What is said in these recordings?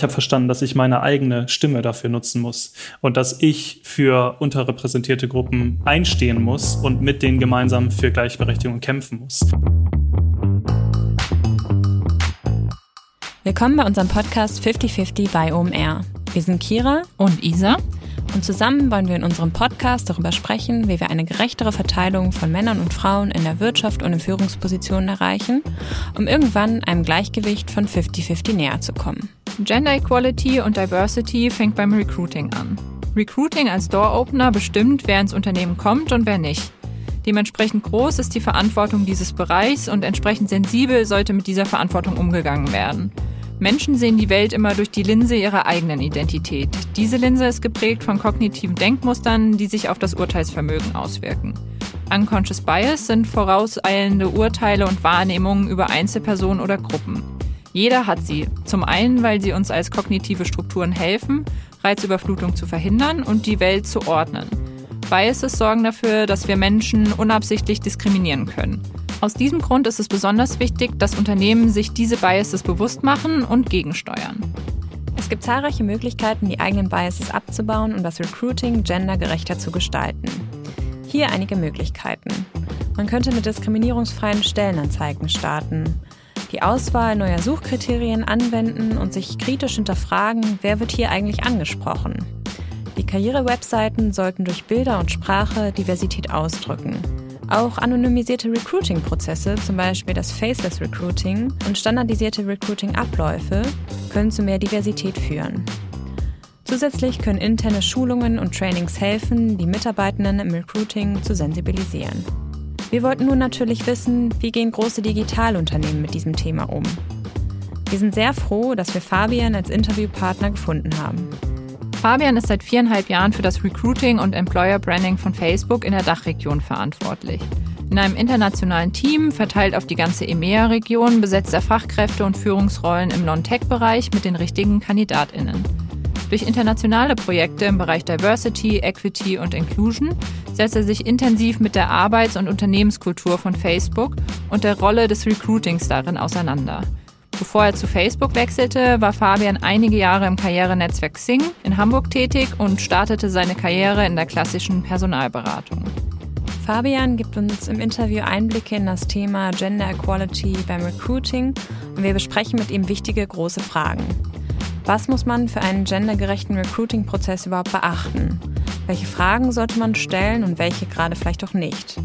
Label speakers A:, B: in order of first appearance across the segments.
A: Ich habe verstanden, dass ich meine eigene Stimme dafür nutzen muss und dass ich für unterrepräsentierte Gruppen einstehen muss und mit denen gemeinsam für Gleichberechtigung kämpfen muss.
B: Willkommen bei unserem Podcast 5050 bei OMR. Wir sind Kira und Isa und zusammen wollen wir in unserem Podcast darüber sprechen, wie wir eine gerechtere Verteilung von Männern und Frauen in der Wirtschaft und in Führungspositionen erreichen, um irgendwann einem Gleichgewicht von 50-50 näher zu kommen.
C: Gender Equality und Diversity fängt beim Recruiting an. Recruiting als Door-Opener bestimmt, wer ins Unternehmen kommt und wer nicht. Dementsprechend groß ist die Verantwortung dieses Bereichs und entsprechend sensibel sollte mit dieser Verantwortung umgegangen werden. Menschen sehen die Welt immer durch die Linse ihrer eigenen Identität. Diese Linse ist geprägt von kognitiven Denkmustern, die sich auf das Urteilsvermögen auswirken. Unconscious Bias sind vorauseilende Urteile und Wahrnehmungen über Einzelpersonen oder Gruppen. Jeder hat sie. Zum einen, weil sie uns als kognitive Strukturen helfen, Reizüberflutung zu verhindern und die Welt zu ordnen. Biases sorgen dafür, dass wir Menschen unabsichtlich diskriminieren können. Aus diesem Grund ist es besonders wichtig, dass Unternehmen sich diese Biases bewusst machen und gegensteuern.
B: Es gibt zahlreiche Möglichkeiten, die eigenen Biases abzubauen und das Recruiting gendergerechter zu gestalten. Hier einige Möglichkeiten. Man könnte mit diskriminierungsfreien Stellenanzeigen starten die Auswahl neuer Suchkriterien anwenden und sich kritisch hinterfragen, wer wird hier eigentlich angesprochen. Die Karrierewebseiten sollten durch Bilder und Sprache Diversität ausdrücken. Auch anonymisierte Recruiting-Prozesse, zum Beispiel das Faceless Recruiting und standardisierte Recruiting-Abläufe, können zu mehr Diversität führen. Zusätzlich können interne Schulungen und Trainings helfen, die Mitarbeitenden im Recruiting zu sensibilisieren. Wir wollten nun natürlich wissen, wie gehen große Digitalunternehmen mit diesem Thema um. Wir sind sehr froh, dass wir Fabian als Interviewpartner gefunden haben.
C: Fabian ist seit viereinhalb Jahren für das Recruiting und Employer Branding von Facebook in der Dachregion verantwortlich. In einem internationalen Team, verteilt auf die ganze EMEA-Region, besetzt er Fachkräfte und Führungsrollen im Non-Tech-Bereich mit den richtigen KandidatInnen. Durch internationale Projekte im Bereich Diversity, Equity und Inclusion setzt er sich intensiv mit der Arbeits- und Unternehmenskultur von Facebook und der Rolle des Recruitings darin auseinander. Bevor er zu Facebook wechselte, war Fabian einige Jahre im Karrierenetzwerk Sing in Hamburg tätig und startete seine Karriere in der klassischen Personalberatung.
B: Fabian gibt uns im Interview Einblicke in das Thema Gender Equality beim Recruiting und wir besprechen mit ihm wichtige große Fragen. Was muss man für einen gendergerechten Recruiting-Prozess überhaupt beachten? Welche Fragen sollte man stellen und welche gerade vielleicht auch nicht?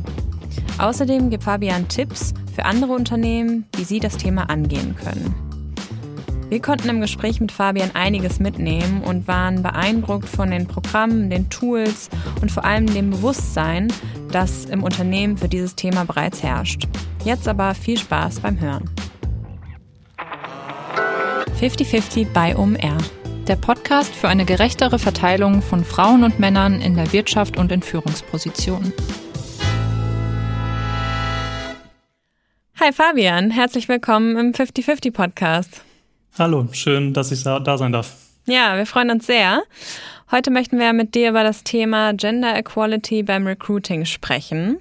B: Außerdem gibt Fabian Tipps für andere Unternehmen, wie sie das Thema angehen können. Wir konnten im Gespräch mit Fabian einiges mitnehmen und waren beeindruckt von den Programmen, den Tools und vor allem dem Bewusstsein, das im Unternehmen für dieses Thema bereits herrscht. Jetzt aber viel Spaß beim Hören. 50-50 bei OMR.
C: Der Podcast für eine gerechtere Verteilung von Frauen und Männern in der Wirtschaft und in Führungspositionen.
B: Hi Fabian, herzlich willkommen im 50-50 Podcast.
A: Hallo, schön, dass ich da sein darf.
B: Ja, wir freuen uns sehr. Heute möchten wir mit dir über das Thema Gender Equality beim Recruiting sprechen.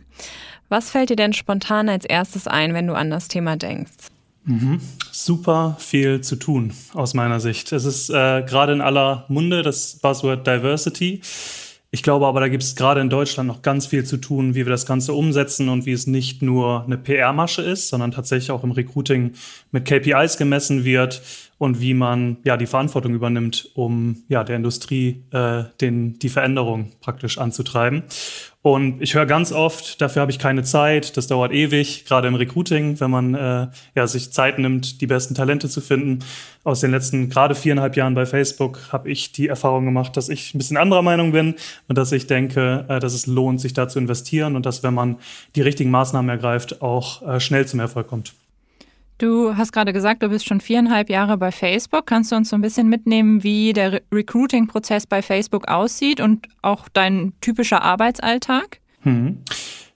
B: Was fällt dir denn spontan als erstes ein, wenn du an das Thema denkst?
A: Mhm. Super viel zu tun aus meiner Sicht. Es ist äh, gerade in aller Munde das Buzzword Diversity. Ich glaube aber, da gibt es gerade in Deutschland noch ganz viel zu tun, wie wir das Ganze umsetzen und wie es nicht nur eine PR-Masche ist, sondern tatsächlich auch im Recruiting mit KPIs gemessen wird und wie man ja die Verantwortung übernimmt, um ja der Industrie äh, den, die Veränderung praktisch anzutreiben. Und ich höre ganz oft, dafür habe ich keine Zeit, das dauert ewig, gerade im Recruiting, wenn man äh, ja, sich Zeit nimmt, die besten Talente zu finden. Aus den letzten gerade viereinhalb Jahren bei Facebook habe ich die Erfahrung gemacht, dass ich ein bisschen anderer Meinung bin und dass ich denke, äh, dass es lohnt, sich da zu investieren und dass, wenn man die richtigen Maßnahmen ergreift, auch äh, schnell zum Erfolg kommt.
C: Du hast gerade gesagt, du bist schon viereinhalb Jahre bei Facebook. Kannst du uns so ein bisschen mitnehmen, wie der Re Recruiting-Prozess bei Facebook aussieht und auch dein typischer Arbeitsalltag?
A: Hm.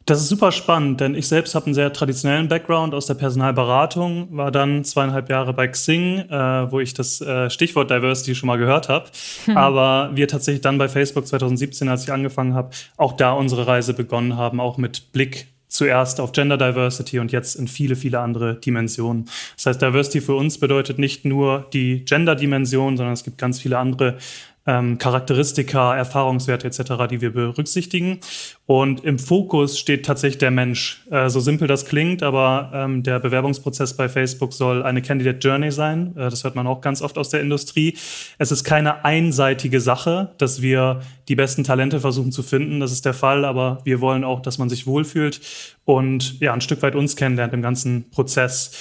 A: Das ist super spannend, denn ich selbst habe einen sehr traditionellen Background aus der Personalberatung, war dann zweieinhalb Jahre bei Xing, äh, wo ich das äh, Stichwort Diversity schon mal gehört habe. Hm. Aber wir tatsächlich dann bei Facebook 2017, als ich angefangen habe, auch da unsere Reise begonnen haben, auch mit Blick zuerst auf Gender Diversity und jetzt in viele, viele andere Dimensionen. Das heißt, Diversity für uns bedeutet nicht nur die Gender-Dimension, sondern es gibt ganz viele andere ähm, Charakteristika, Erfahrungswerte etc., die wir berücksichtigen. Und im Fokus steht tatsächlich der Mensch. Äh, so simpel das klingt, aber ähm, der Bewerbungsprozess bei Facebook soll eine Candidate Journey sein. Äh, das hört man auch ganz oft aus der Industrie. Es ist keine einseitige Sache, dass wir die besten Talente versuchen zu finden. Das ist der Fall, aber wir wollen auch, dass man sich wohlfühlt und ja, ein Stück weit uns kennenlernt im ganzen Prozess.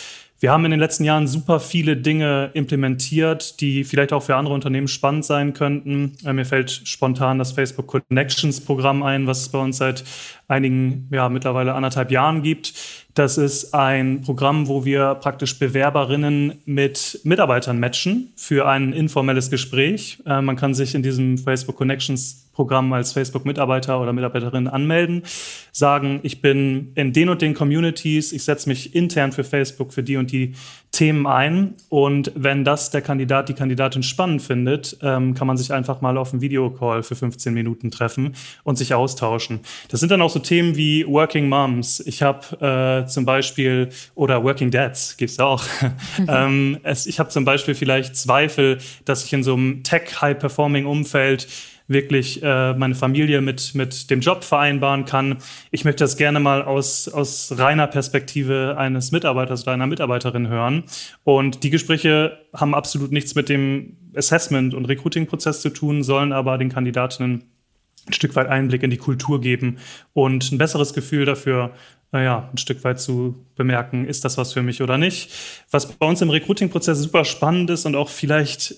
A: Wir haben in den letzten Jahren super viele Dinge implementiert, die vielleicht auch für andere Unternehmen spannend sein könnten. Äh, mir fällt spontan das Facebook Connections Programm ein, was es bei uns seit einigen, ja, mittlerweile anderthalb Jahren gibt. Das ist ein Programm, wo wir praktisch Bewerberinnen mit Mitarbeitern matchen für ein informelles Gespräch. Äh, man kann sich in diesem Facebook Connections Programm als Facebook-Mitarbeiter oder Mitarbeiterin anmelden, sagen, ich bin in den und den Communities, ich setze mich intern für Facebook für die und die Themen ein. Und wenn das der Kandidat, die Kandidatin spannend findet, ähm, kann man sich einfach mal auf einen Videocall für 15 Minuten treffen und sich austauschen. Das sind dann auch so Themen wie Working Moms. Ich habe äh, zum Beispiel, oder Working Dads gibt's auch. Mhm. ähm, es, ich habe zum Beispiel vielleicht Zweifel, dass ich in so einem Tech-High-Performing-Umfeld wirklich äh, meine Familie mit, mit dem Job vereinbaren kann. Ich möchte das gerne mal aus, aus reiner Perspektive eines Mitarbeiters oder einer Mitarbeiterin hören. Und die Gespräche haben absolut nichts mit dem Assessment- und Recruiting-Prozess zu tun, sollen aber den Kandidatinnen ein Stück weit Einblick in die Kultur geben und ein besseres Gefühl dafür, naja, ein Stück weit zu bemerken, ist das was für mich oder nicht. Was bei uns im Recruiting-Prozess super spannend ist und auch vielleicht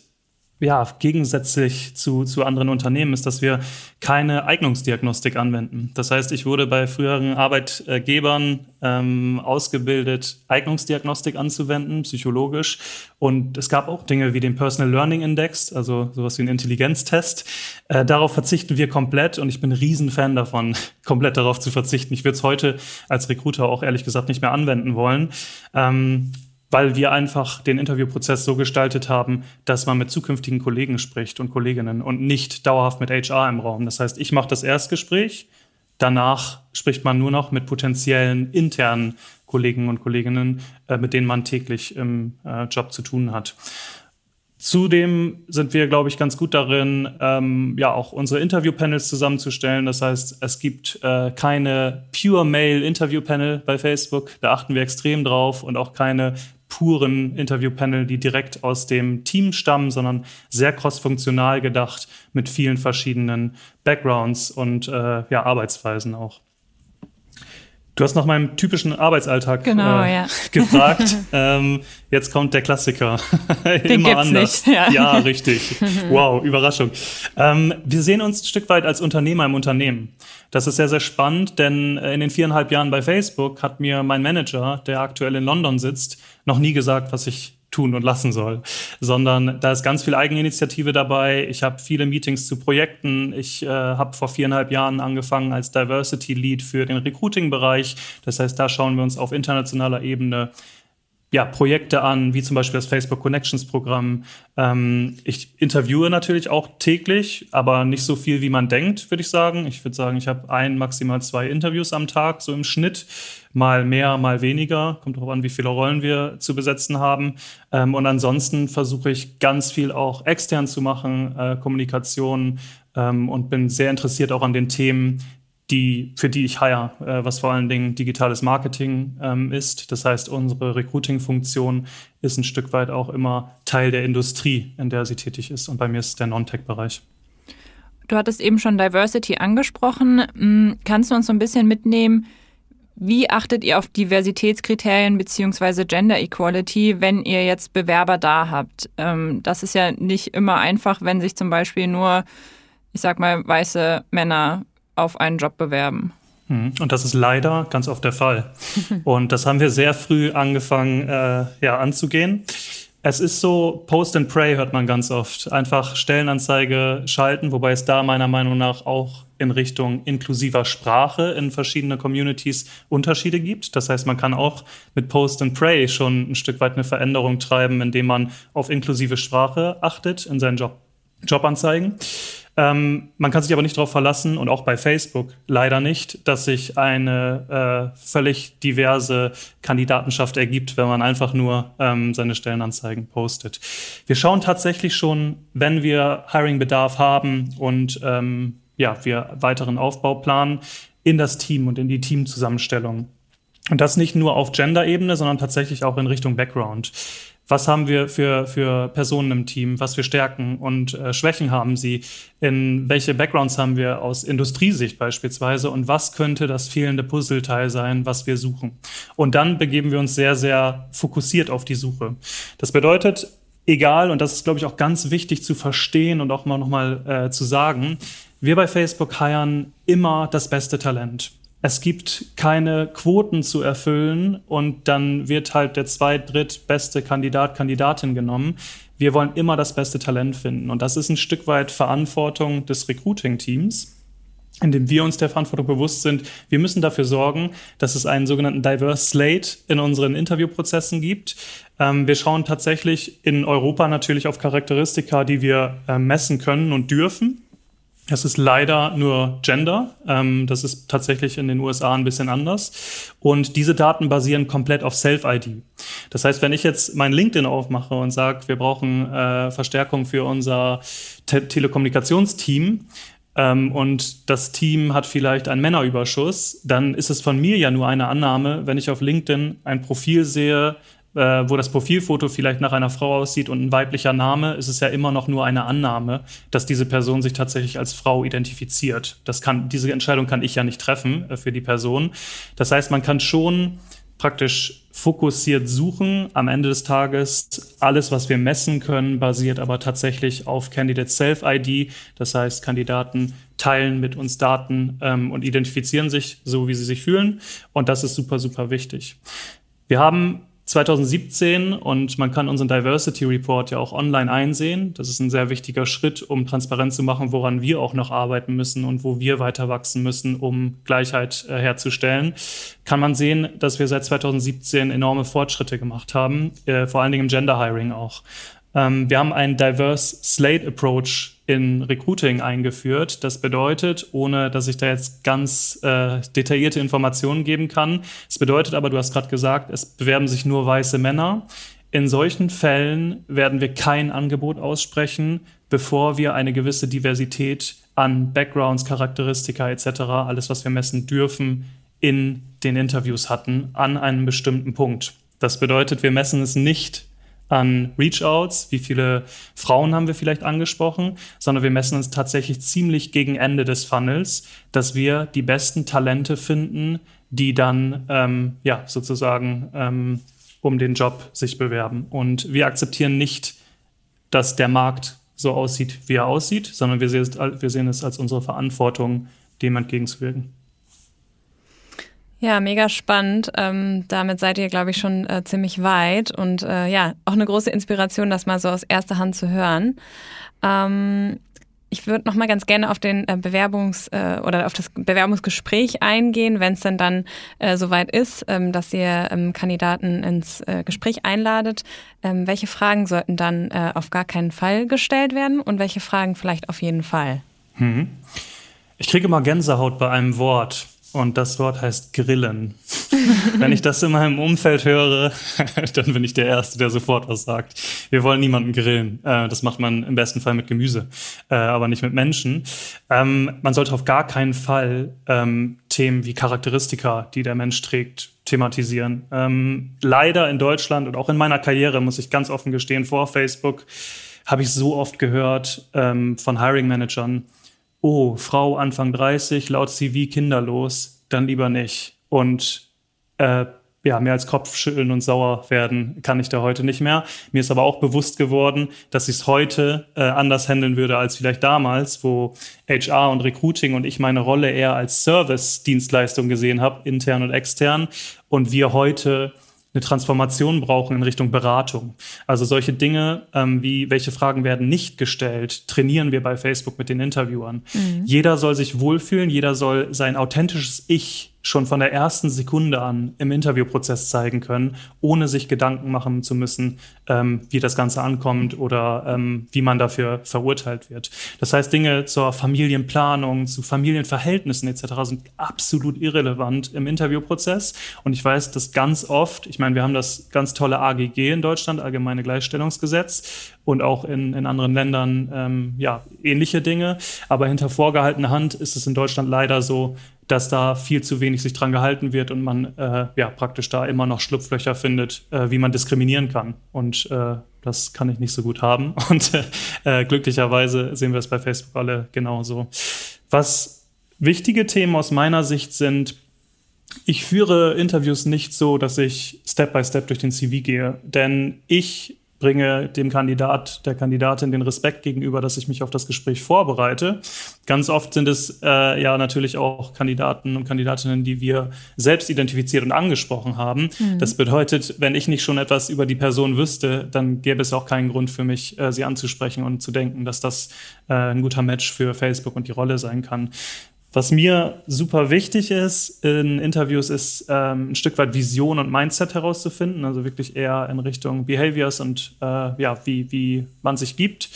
A: ja, gegensätzlich zu, zu anderen Unternehmen ist, dass wir keine Eignungsdiagnostik anwenden. Das heißt, ich wurde bei früheren Arbeitgebern ähm, ausgebildet, Eignungsdiagnostik anzuwenden, psychologisch. Und es gab auch Dinge wie den Personal Learning Index, also sowas wie ein Intelligenztest. Äh, darauf verzichten wir komplett und ich bin ein Riesenfan davon, komplett darauf zu verzichten. Ich würde es heute als Recruiter auch ehrlich gesagt nicht mehr anwenden wollen. Ähm, weil wir einfach den Interviewprozess so gestaltet haben, dass man mit zukünftigen Kollegen spricht und Kolleginnen und nicht dauerhaft mit HR im Raum. Das heißt, ich mache das Erstgespräch, danach spricht man nur noch mit potenziellen internen Kollegen und Kolleginnen, äh, mit denen man täglich im äh, Job zu tun hat. Zudem sind wir, glaube ich, ganz gut darin, ähm, ja auch unsere Interview-Panels zusammenzustellen. Das heißt, es gibt äh, keine Pure Mail Interview-Panel bei Facebook. Da achten wir extrem drauf und auch keine puren Interviewpanel, die direkt aus dem Team stammen, sondern sehr crossfunktional gedacht mit vielen verschiedenen Backgrounds und äh, ja, Arbeitsweisen auch. Du hast nach meinem typischen Arbeitsalltag
C: genau, äh, ja.
A: gefragt. ähm, jetzt kommt der Klassiker.
C: Immer anders.
A: Nicht, ja. ja. richtig. Wow, Überraschung. Ähm, wir sehen uns ein Stück weit als Unternehmer im Unternehmen. Das ist sehr, sehr spannend, denn äh, in den viereinhalb Jahren bei Facebook hat mir mein Manager, der aktuell in London sitzt, noch nie gesagt, was ich tun und lassen soll, sondern da ist ganz viel Eigeninitiative dabei. Ich habe viele Meetings zu Projekten. Ich äh, habe vor viereinhalb Jahren angefangen als Diversity Lead für den Recruiting-Bereich. Das heißt, da schauen wir uns auf internationaler Ebene ja, Projekte an, wie zum Beispiel das Facebook Connections Programm. Ähm, ich interviewe natürlich auch täglich, aber nicht so viel, wie man denkt, würde ich sagen. Ich würde sagen, ich habe ein, maximal zwei Interviews am Tag, so im Schnitt. Mal mehr, mal weniger. Kommt darauf an, wie viele Rollen wir zu besetzen haben. Ähm, und ansonsten versuche ich ganz viel auch extern zu machen, äh, Kommunikation ähm, und bin sehr interessiert auch an den Themen, die, für die ich hire, äh, was vor allen Dingen digitales Marketing ähm, ist. Das heißt, unsere Recruiting-Funktion ist ein Stück weit auch immer Teil der Industrie, in der sie tätig ist. Und bei mir ist der Non-Tech-Bereich.
C: Du hattest eben schon Diversity angesprochen. Hm, kannst du uns so ein bisschen mitnehmen? Wie achtet ihr auf Diversitätskriterien beziehungsweise Gender Equality, wenn ihr jetzt Bewerber da habt? Ähm, das ist ja nicht immer einfach, wenn sich zum Beispiel nur, ich sag mal, weiße Männer auf einen Job bewerben.
A: Mhm. Und das ist leider ganz oft der Fall. Und das haben wir sehr früh angefangen äh, ja, anzugehen. Es ist so, Post and Pray hört man ganz oft. Einfach Stellenanzeige schalten, wobei es da meiner Meinung nach auch in Richtung inklusiver Sprache in verschiedene Communities Unterschiede gibt. Das heißt, man kann auch mit Post and Pray schon ein Stück weit eine Veränderung treiben, indem man auf inklusive Sprache achtet in seinen Job, Jobanzeigen. Ähm, man kann sich aber nicht darauf verlassen und auch bei Facebook leider nicht, dass sich eine äh, völlig diverse Kandidatenschaft ergibt, wenn man einfach nur ähm, seine Stellenanzeigen postet. Wir schauen tatsächlich schon, wenn wir Hiring-Bedarf haben und ähm, ja, wir weiteren Aufbau planen, in das Team und in die Teamzusammenstellung. Und das nicht nur auf Gender-Ebene, sondern tatsächlich auch in Richtung Background. Was haben wir für, für Personen im Team? Was für Stärken und äh, Schwächen haben sie? In welche Backgrounds haben wir aus Industriesicht beispielsweise? Und was könnte das fehlende Puzzleteil sein, was wir suchen? Und dann begeben wir uns sehr, sehr fokussiert auf die Suche. Das bedeutet, egal, und das ist, glaube ich, auch ganz wichtig zu verstehen und auch mal nochmal äh, zu sagen, wir bei Facebook heiern immer das beste Talent. Es gibt keine Quoten zu erfüllen und dann wird halt der zweit-, dritt beste Kandidat, Kandidatin genommen. Wir wollen immer das beste Talent finden. Und das ist ein Stück weit Verantwortung des Recruiting-Teams in dem wir uns der Verantwortung bewusst sind, wir müssen dafür sorgen, dass es einen sogenannten Diverse Slate in unseren Interviewprozessen gibt. Ähm, wir schauen tatsächlich in Europa natürlich auf Charakteristika, die wir äh, messen können und dürfen. Es ist leider nur Gender. Ähm, das ist tatsächlich in den USA ein bisschen anders. Und diese Daten basieren komplett auf Self-ID. Das heißt, wenn ich jetzt mein LinkedIn aufmache und sage, wir brauchen äh, Verstärkung für unser Te Telekommunikationsteam, ähm, und das Team hat vielleicht einen Männerüberschuss, dann ist es von mir ja nur eine Annahme, wenn ich auf LinkedIn ein Profil sehe, äh, wo das Profilfoto vielleicht nach einer Frau aussieht und ein weiblicher Name, ist es ja immer noch nur eine Annahme, dass diese Person sich tatsächlich als Frau identifiziert. Das kann, diese Entscheidung kann ich ja nicht treffen äh, für die Person. Das heißt, man kann schon praktisch fokussiert suchen. Am Ende des Tages alles, was wir messen können, basiert aber tatsächlich auf Candidate Self-ID. Das heißt, Kandidaten teilen mit uns Daten ähm, und identifizieren sich so, wie sie sich fühlen. Und das ist super, super wichtig. Wir haben 2017 und man kann unseren Diversity Report ja auch online einsehen. Das ist ein sehr wichtiger Schritt, um transparent zu machen, woran wir auch noch arbeiten müssen und wo wir weiter wachsen müssen, um Gleichheit äh, herzustellen. Kann man sehen, dass wir seit 2017 enorme Fortschritte gemacht haben, äh, vor allen Dingen im Gender Hiring auch. Ähm, wir haben einen Diverse Slate Approach in Recruiting eingeführt. Das bedeutet, ohne dass ich da jetzt ganz äh, detaillierte Informationen geben kann, es bedeutet aber, du hast gerade gesagt, es bewerben sich nur weiße Männer. In solchen Fällen werden wir kein Angebot aussprechen, bevor wir eine gewisse Diversität an Backgrounds, Charakteristika etc., alles, was wir messen dürfen, in den Interviews hatten, an einem bestimmten Punkt. Das bedeutet, wir messen es nicht an Reach-outs, wie viele Frauen haben wir vielleicht angesprochen, sondern wir messen uns tatsächlich ziemlich gegen Ende des Funnels, dass wir die besten Talente finden, die dann ähm, ja sozusagen ähm, um den Job sich bewerben. Und wir akzeptieren nicht, dass der Markt so aussieht, wie er aussieht, sondern wir sehen es, wir sehen es als unsere Verantwortung, dem entgegenzuwirken.
B: Ja, mega spannend. Ähm, damit seid ihr, glaube ich, schon äh, ziemlich weit und äh, ja, auch eine große Inspiration, das mal so aus erster Hand zu hören. Ähm, ich würde noch mal ganz gerne auf den äh, Bewerbungs- äh, oder auf das Bewerbungsgespräch eingehen, wenn es denn dann äh, soweit ist, ähm, dass ihr ähm, Kandidaten ins äh, Gespräch einladet. Ähm, welche Fragen sollten dann äh, auf gar keinen Fall gestellt werden und welche Fragen vielleicht auf jeden Fall?
A: Hm. Ich kriege immer Gänsehaut bei einem Wort. Und das Wort heißt Grillen. Wenn ich das in meinem Umfeld höre, dann bin ich der Erste, der sofort was sagt. Wir wollen niemanden grillen. Äh, das macht man im besten Fall mit Gemüse, äh, aber nicht mit Menschen. Ähm, man sollte auf gar keinen Fall ähm, Themen wie Charakteristika, die der Mensch trägt, thematisieren. Ähm, leider in Deutschland und auch in meiner Karriere, muss ich ganz offen gestehen, vor Facebook, habe ich so oft gehört von Hiring-Managern, oh, Frau Anfang 30, laut CV kinderlos, dann lieber nicht. Und äh, ja, mehr als Kopfschütteln und sauer werden kann ich da heute nicht mehr. Mir ist aber auch bewusst geworden, dass ich es heute äh, anders handeln würde als vielleicht damals, wo HR und Recruiting und ich meine Rolle eher als Service-Dienstleistung gesehen habe, intern und extern. Und wir heute eine Transformation brauchen in Richtung Beratung. Also solche Dinge ähm, wie, welche Fragen werden nicht gestellt, trainieren wir bei Facebook mit den Interviewern. Mhm. Jeder soll sich wohlfühlen, jeder soll sein authentisches Ich schon von der ersten Sekunde an im Interviewprozess zeigen können, ohne sich Gedanken machen zu müssen, ähm, wie das Ganze ankommt oder ähm, wie man dafür verurteilt wird. Das heißt, Dinge zur Familienplanung, zu Familienverhältnissen etc. sind absolut irrelevant im Interviewprozess. Und ich weiß, dass ganz oft, ich meine, wir haben das ganz tolle AGG in Deutschland, Allgemeine Gleichstellungsgesetz, und auch in, in anderen Ländern ähm, ja, ähnliche Dinge. Aber hinter vorgehaltener Hand ist es in Deutschland leider so, dass da viel zu wenig sich dran gehalten wird und man äh, ja praktisch da immer noch Schlupflöcher findet, äh, wie man diskriminieren kann. Und äh, das kann ich nicht so gut haben. Und äh, glücklicherweise sehen wir es bei Facebook alle genauso. Was wichtige Themen aus meiner Sicht sind, ich führe Interviews nicht so, dass ich Step by Step durch den CV gehe, denn ich bringe dem Kandidat, der Kandidatin den Respekt gegenüber, dass ich mich auf das Gespräch vorbereite. Ganz oft sind es äh, ja natürlich auch Kandidaten und Kandidatinnen, die wir selbst identifiziert und angesprochen haben. Mhm. Das bedeutet, wenn ich nicht schon etwas über die Person wüsste, dann gäbe es auch keinen Grund für mich, äh, sie anzusprechen und zu denken, dass das äh, ein guter Match für Facebook und die Rolle sein kann. Was mir super wichtig ist in Interviews, ist ähm, ein Stück weit Vision und Mindset herauszufinden, also wirklich eher in Richtung Behaviors und äh, ja, wie, wie man sich gibt.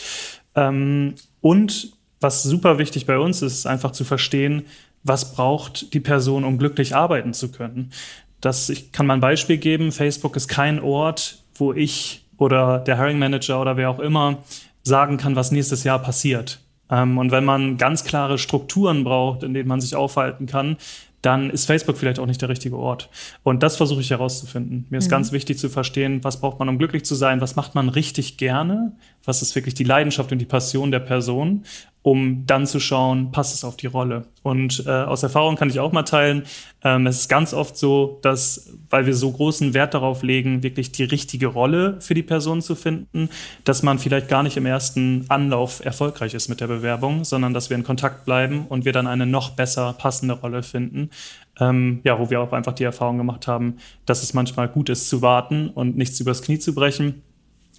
A: Ähm, und was super wichtig bei uns ist, einfach zu verstehen, was braucht die Person, um glücklich arbeiten zu können. Das, ich kann mal ein Beispiel geben. Facebook ist kein Ort, wo ich oder der Hiring Manager oder wer auch immer sagen kann, was nächstes Jahr passiert. Ähm, und wenn man ganz klare Strukturen braucht, in denen man sich aufhalten kann, dann ist Facebook vielleicht auch nicht der richtige Ort. Und das versuche ich herauszufinden. Mir ist mhm. ganz wichtig zu verstehen, was braucht man, um glücklich zu sein, was macht man richtig gerne, was ist wirklich die Leidenschaft und die Passion der Person um dann zu schauen, passt es auf die Rolle. Und äh, aus Erfahrung kann ich auch mal teilen, ähm, es ist ganz oft so, dass, weil wir so großen Wert darauf legen, wirklich die richtige Rolle für die Person zu finden, dass man vielleicht gar nicht im ersten Anlauf erfolgreich ist mit der Bewerbung, sondern dass wir in Kontakt bleiben und wir dann eine noch besser passende Rolle finden. Ähm, ja, wo wir auch einfach die Erfahrung gemacht haben, dass es manchmal gut ist zu warten und nichts übers Knie zu brechen,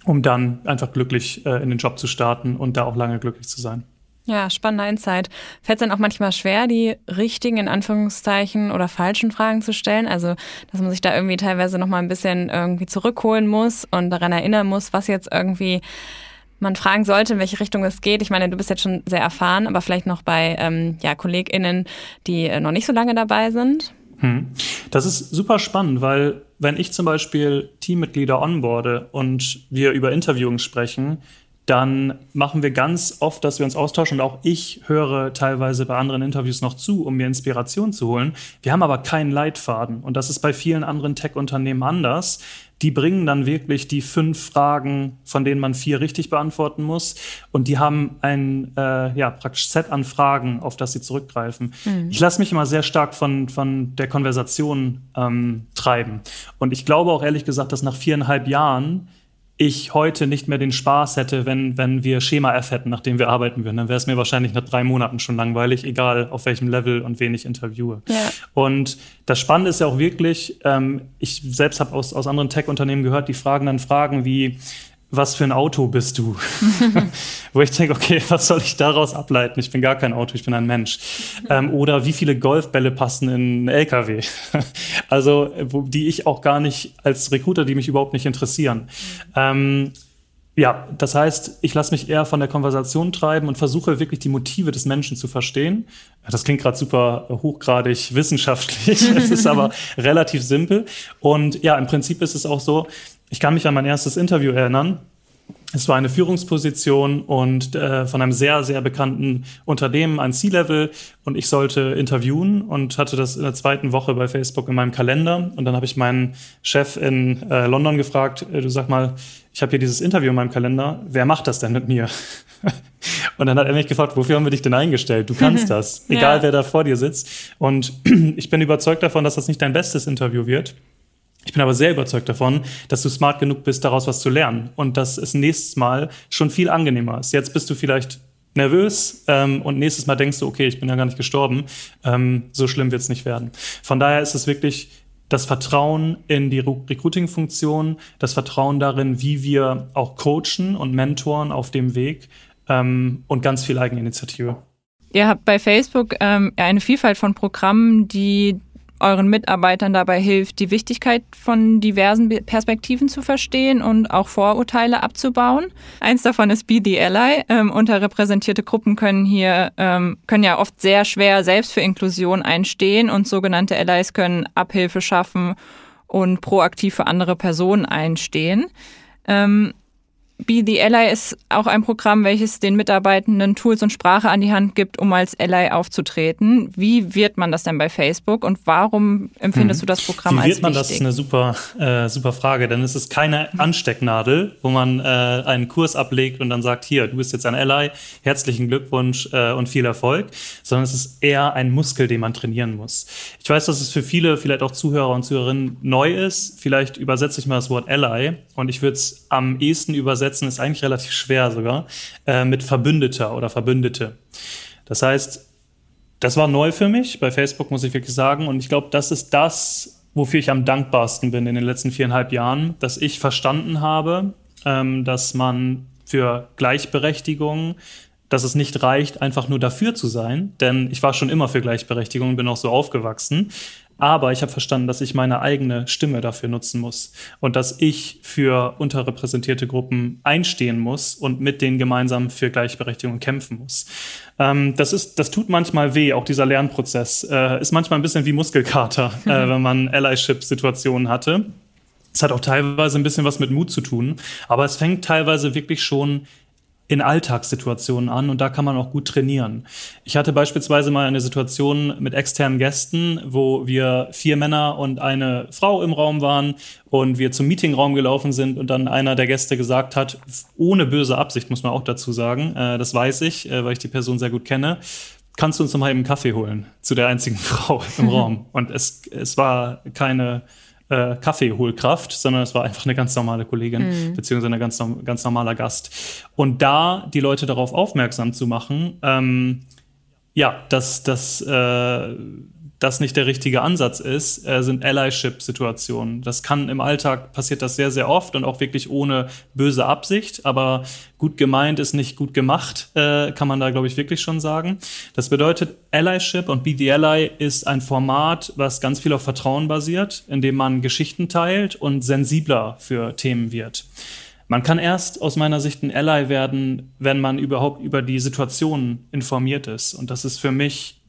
A: um dann einfach glücklich äh, in den Job zu starten und da auch lange glücklich zu sein.
B: Ja, spannender Insight. Fällt es dann auch manchmal schwer, die richtigen, in Anführungszeichen, oder falschen Fragen zu stellen? Also, dass man sich da irgendwie teilweise nochmal ein bisschen irgendwie zurückholen muss und daran erinnern muss, was jetzt irgendwie man fragen sollte, in welche Richtung es geht. Ich meine, du bist jetzt schon sehr erfahren, aber vielleicht noch bei ähm, ja, KollegInnen, die äh, noch nicht so lange dabei sind.
A: Hm. Das ist super spannend, weil wenn ich zum Beispiel Teammitglieder onboarde und wir über Interviewing sprechen, dann machen wir ganz oft, dass wir uns austauschen und auch ich höre teilweise bei anderen Interviews noch zu, um mir Inspiration zu holen. Wir haben aber keinen Leitfaden und das ist bei vielen anderen Tech-Unternehmen anders. Die bringen dann wirklich die fünf Fragen, von denen man vier richtig beantworten muss und die haben ein äh, ja, praktisch Set an Fragen, auf das sie zurückgreifen. Mhm. Ich lasse mich immer sehr stark von, von der Konversation ähm, treiben und ich glaube auch ehrlich gesagt, dass nach viereinhalb Jahren ich heute nicht mehr den Spaß hätte, wenn, wenn wir Schema F hätten, nachdem wir arbeiten würden. Dann wäre es mir wahrscheinlich nach drei Monaten schon langweilig, egal auf welchem Level und wen ich interviewe. Ja. Und das Spannende ist ja auch wirklich, ähm, ich selbst habe aus, aus anderen Tech-Unternehmen gehört, die fragen dann Fragen wie, was für ein Auto bist du? Wo ich denke, okay, was soll ich daraus ableiten? Ich bin gar kein Auto, ich bin ein Mensch. Ähm, oder wie viele Golfbälle passen in einen LKW? also, wo, die ich auch gar nicht als Recruiter, die mich überhaupt nicht interessieren. Ähm, ja, das heißt, ich lasse mich eher von der Konversation treiben und versuche wirklich die Motive des Menschen zu verstehen. Das klingt gerade super hochgradig wissenschaftlich, es ist aber relativ simpel. Und ja, im Prinzip ist es auch so, ich kann mich an mein erstes Interview erinnern. Es war eine Führungsposition und äh, von einem sehr, sehr bekannten Unternehmen, ein C-Level. Und ich sollte interviewen und hatte das in der zweiten Woche bei Facebook in meinem Kalender. Und dann habe ich meinen Chef in äh, London gefragt, äh, du sag mal, ich habe hier dieses Interview in meinem Kalender, wer macht das denn mit mir? und dann hat er mich gefragt, wofür haben wir dich denn eingestellt? Du kannst das, egal ja. wer da vor dir sitzt. Und ich bin überzeugt davon, dass das nicht dein bestes Interview wird. Ich bin aber sehr überzeugt davon, dass du smart genug bist, daraus was zu lernen und dass es nächstes Mal schon viel angenehmer ist. Jetzt bist du vielleicht nervös ähm, und nächstes Mal denkst du, okay, ich bin ja gar nicht gestorben, ähm, so schlimm wird es nicht werden. Von daher ist es wirklich das Vertrauen in die Recruiting-Funktion, das Vertrauen darin, wie wir auch coachen und mentoren auf dem Weg ähm, und ganz viel Eigeninitiative.
C: Ihr habt bei Facebook ähm, eine Vielfalt von Programmen, die euren Mitarbeitern dabei hilft, die Wichtigkeit von diversen Perspektiven zu verstehen und auch Vorurteile abzubauen. Eins davon ist Be the Ally. Ähm, unterrepräsentierte Gruppen können hier ähm, können ja oft sehr schwer selbst für Inklusion einstehen und sogenannte Allies können Abhilfe schaffen und proaktiv für andere Personen einstehen. Ähm, Be the Ally ist auch ein Programm, welches den Mitarbeitenden Tools und Sprache an die Hand gibt, um als Ally aufzutreten. Wie wird man das denn bei Facebook und warum empfindest hm. du das Programm als
A: wichtig? Wie wird man das? Ist eine super, äh, super Frage, denn es ist keine Anstecknadel, wo man äh, einen Kurs ablegt und dann sagt, hier, du bist jetzt ein Ally, herzlichen Glückwunsch äh, und viel Erfolg, sondern es ist eher ein Muskel, den man trainieren muss. Ich weiß, dass es für viele, vielleicht auch Zuhörer und Zuhörerinnen neu ist. Vielleicht übersetze ich mal das Wort Ally und ich würde es am ehesten übersetzen übersetzen ist eigentlich relativ schwer sogar, äh, mit Verbündeter oder Verbündete. Das heißt, das war neu für mich, bei Facebook muss ich wirklich sagen. Und ich glaube, das ist das, wofür ich am dankbarsten bin in den letzten viereinhalb Jahren, dass ich verstanden habe, ähm, dass man für Gleichberechtigung dass es nicht reicht, einfach nur dafür zu sein, denn ich war schon immer für Gleichberechtigung, bin auch so aufgewachsen, aber ich habe verstanden, dass ich meine eigene Stimme dafür nutzen muss und dass ich für unterrepräsentierte Gruppen einstehen muss und mit denen gemeinsam für Gleichberechtigung kämpfen muss. Ähm, das, ist, das tut manchmal weh, auch dieser Lernprozess. Äh, ist manchmal ein bisschen wie Muskelkater, äh, wenn man Allyship-Situationen hatte. Es hat auch teilweise ein bisschen was mit Mut zu tun, aber es fängt teilweise wirklich schon in Alltagssituationen an und da kann man auch gut trainieren. Ich hatte beispielsweise mal eine Situation mit externen Gästen, wo wir vier Männer und eine Frau im Raum waren und wir zum Meetingraum gelaufen sind und dann einer der Gäste gesagt hat, ohne böse Absicht muss man auch dazu sagen, äh, das weiß ich, äh, weil ich die Person sehr gut kenne, kannst du uns noch mal eben Kaffee holen zu der einzigen Frau im Raum. Und es, es war keine äh, Kaffeeholkraft, sondern es war einfach eine ganz normale Kollegin, mhm. beziehungsweise ein ganz, ganz normaler Gast. Und da die Leute darauf aufmerksam zu machen, ähm, ja, dass, dass äh, das nicht der richtige Ansatz ist, äh, sind Allyship-Situationen. Das kann im Alltag passiert das sehr, sehr oft und auch wirklich ohne böse Absicht, aber gut gemeint ist nicht gut gemacht, äh, kann man da, glaube ich, wirklich schon sagen. Das bedeutet, Allyship und Be the Ally ist ein Format, was ganz viel auf Vertrauen basiert, in dem man Geschichten teilt und sensibler für Themen wird. Man kann erst aus meiner Sicht ein Ally werden, wenn man überhaupt über die Situation informiert ist. Und das ist für mich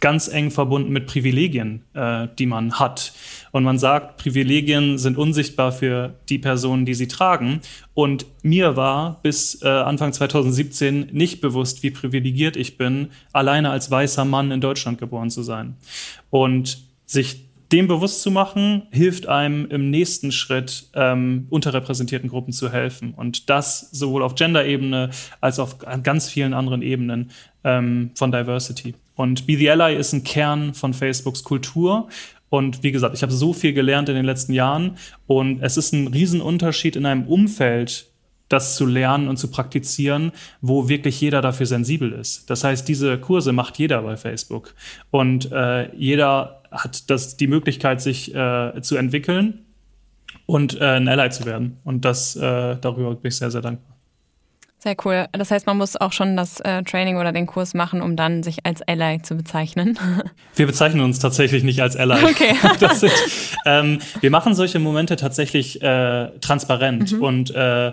A: ganz eng verbunden mit Privilegien, äh, die man hat. Und man sagt, Privilegien sind unsichtbar für die Personen, die sie tragen. Und mir war bis äh, Anfang 2017 nicht bewusst, wie privilegiert ich bin, alleine als weißer Mann in Deutschland geboren zu sein. Und sich dem bewusst zu machen, hilft einem im nächsten Schritt ähm, unterrepräsentierten Gruppen zu helfen. Und das sowohl auf Gender-Ebene als auch an ganz vielen anderen Ebenen ähm, von Diversity. Und Be the Ally ist ein Kern von Facebooks Kultur. Und wie gesagt, ich habe so viel gelernt in den letzten Jahren. Und es ist ein Riesenunterschied in einem Umfeld, das zu lernen und zu praktizieren, wo wirklich jeder dafür sensibel ist. Das heißt, diese Kurse macht jeder bei Facebook. Und äh, jeder hat das, die Möglichkeit, sich äh, zu entwickeln und äh, ein Ally zu werden. Und das äh, darüber bin ich sehr, sehr dankbar.
B: Sehr cool. Das heißt, man muss auch schon das äh, Training oder den Kurs machen, um dann sich als Ally zu bezeichnen.
A: Wir bezeichnen uns tatsächlich nicht als Ally.
B: Okay.
A: sind, ähm, wir machen solche Momente tatsächlich äh, transparent mhm. und äh,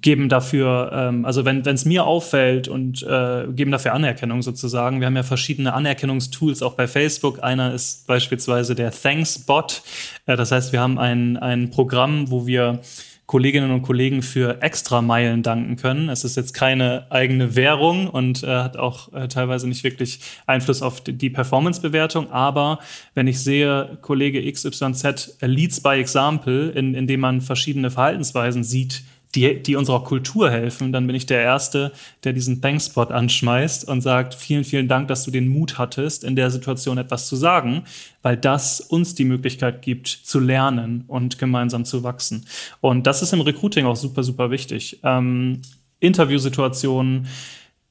A: geben dafür, ähm, also wenn es mir auffällt und äh, geben dafür Anerkennung sozusagen. Wir haben ja verschiedene Anerkennungstools auch bei Facebook. Einer ist beispielsweise der Thanks-Bot. Äh, das heißt, wir haben ein, ein Programm, wo wir Kolleginnen und Kollegen für Extrameilen danken können. Es ist jetzt keine eigene Währung und äh, hat auch äh, teilweise nicht wirklich Einfluss auf die Performance-Bewertung. Aber wenn ich sehe, Kollege XYZ leads by example, in, indem man verschiedene Verhaltensweisen sieht, die, die unserer Kultur helfen, dann bin ich der Erste, der diesen Thankspot anschmeißt und sagt, vielen, vielen Dank, dass du den Mut hattest, in der Situation etwas zu sagen, weil das uns die Möglichkeit gibt, zu lernen und gemeinsam zu wachsen. Und das ist im Recruiting auch super, super wichtig. Ähm, Interviewsituationen,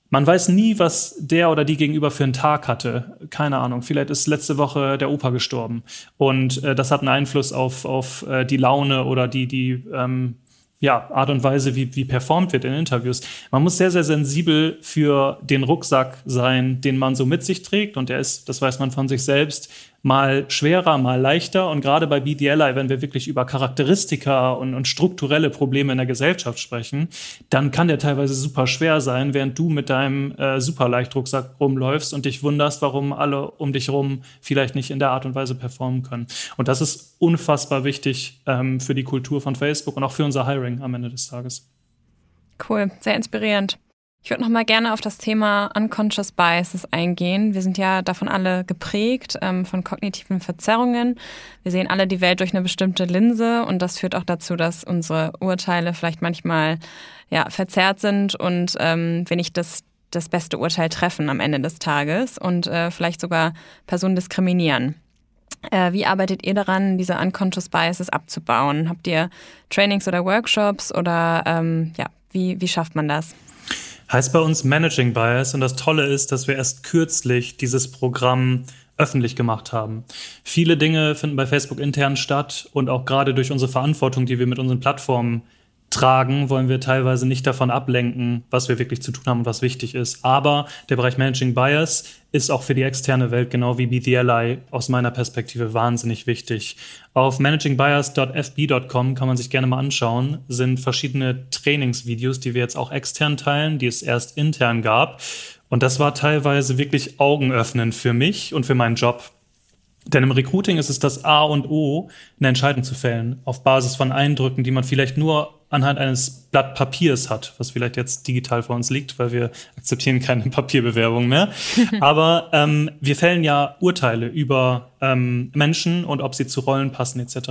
A: man weiß nie, was der oder die gegenüber für einen Tag hatte. Keine Ahnung. Vielleicht ist letzte Woche der Opa gestorben. Und äh, das hat einen Einfluss auf, auf äh, die Laune oder die, die ähm, ja, Art und Weise, wie, wie performt wird in Interviews. Man muss sehr, sehr sensibel für den Rucksack sein, den man so mit sich trägt. Und der ist, das weiß man von sich selbst, mal schwerer, mal leichter. Und gerade bei Ally, wenn wir wirklich über Charakteristika und, und strukturelle Probleme in der Gesellschaft sprechen, dann kann der teilweise super schwer sein, während du mit deinem äh, Superleichtrucksack rumläufst und dich wunderst, warum alle um dich rum vielleicht nicht in der Art und Weise performen können. Und das ist unfassbar wichtig ähm, für die Kultur von Facebook und auch für unser Hiring am Ende des Tages.
B: Cool, sehr inspirierend. Ich würde noch mal gerne auf das Thema Unconscious Biases eingehen. Wir sind ja davon alle geprägt, ähm, von kognitiven Verzerrungen. Wir sehen alle die Welt durch eine bestimmte Linse und das führt auch dazu, dass unsere Urteile vielleicht manchmal ja, verzerrt sind und ähm, wir nicht das, das beste Urteil treffen am Ende des Tages und äh, vielleicht sogar Personen diskriminieren. Äh, wie arbeitet ihr daran, diese Unconscious Biases abzubauen? Habt ihr Trainings oder Workshops oder ähm, ja, wie, wie schafft man das?
A: Heißt bei uns Managing Bias und das Tolle ist, dass wir erst kürzlich dieses Programm öffentlich gemacht haben. Viele Dinge finden bei Facebook intern statt und auch gerade durch unsere Verantwortung, die wir mit unseren Plattformen tragen, wollen wir teilweise nicht davon ablenken, was wir wirklich zu tun haben und was wichtig ist. Aber der Bereich Managing Bias ist auch für die externe Welt, genau wie BTLI, aus meiner Perspektive wahnsinnig wichtig. Auf managingbias.fb.com kann man sich gerne mal anschauen, sind verschiedene Trainingsvideos, die wir jetzt auch extern teilen, die es erst intern gab. Und das war teilweise wirklich augenöffnend für mich und für meinen Job. Denn im Recruiting ist es das A und O, eine Entscheidung zu fällen, auf Basis von Eindrücken, die man vielleicht nur anhand eines Blatt Papiers hat, was vielleicht jetzt digital vor uns liegt, weil wir akzeptieren keine Papierbewerbung mehr. Aber ähm, wir fällen ja Urteile über ähm, Menschen und ob sie zu Rollen passen etc.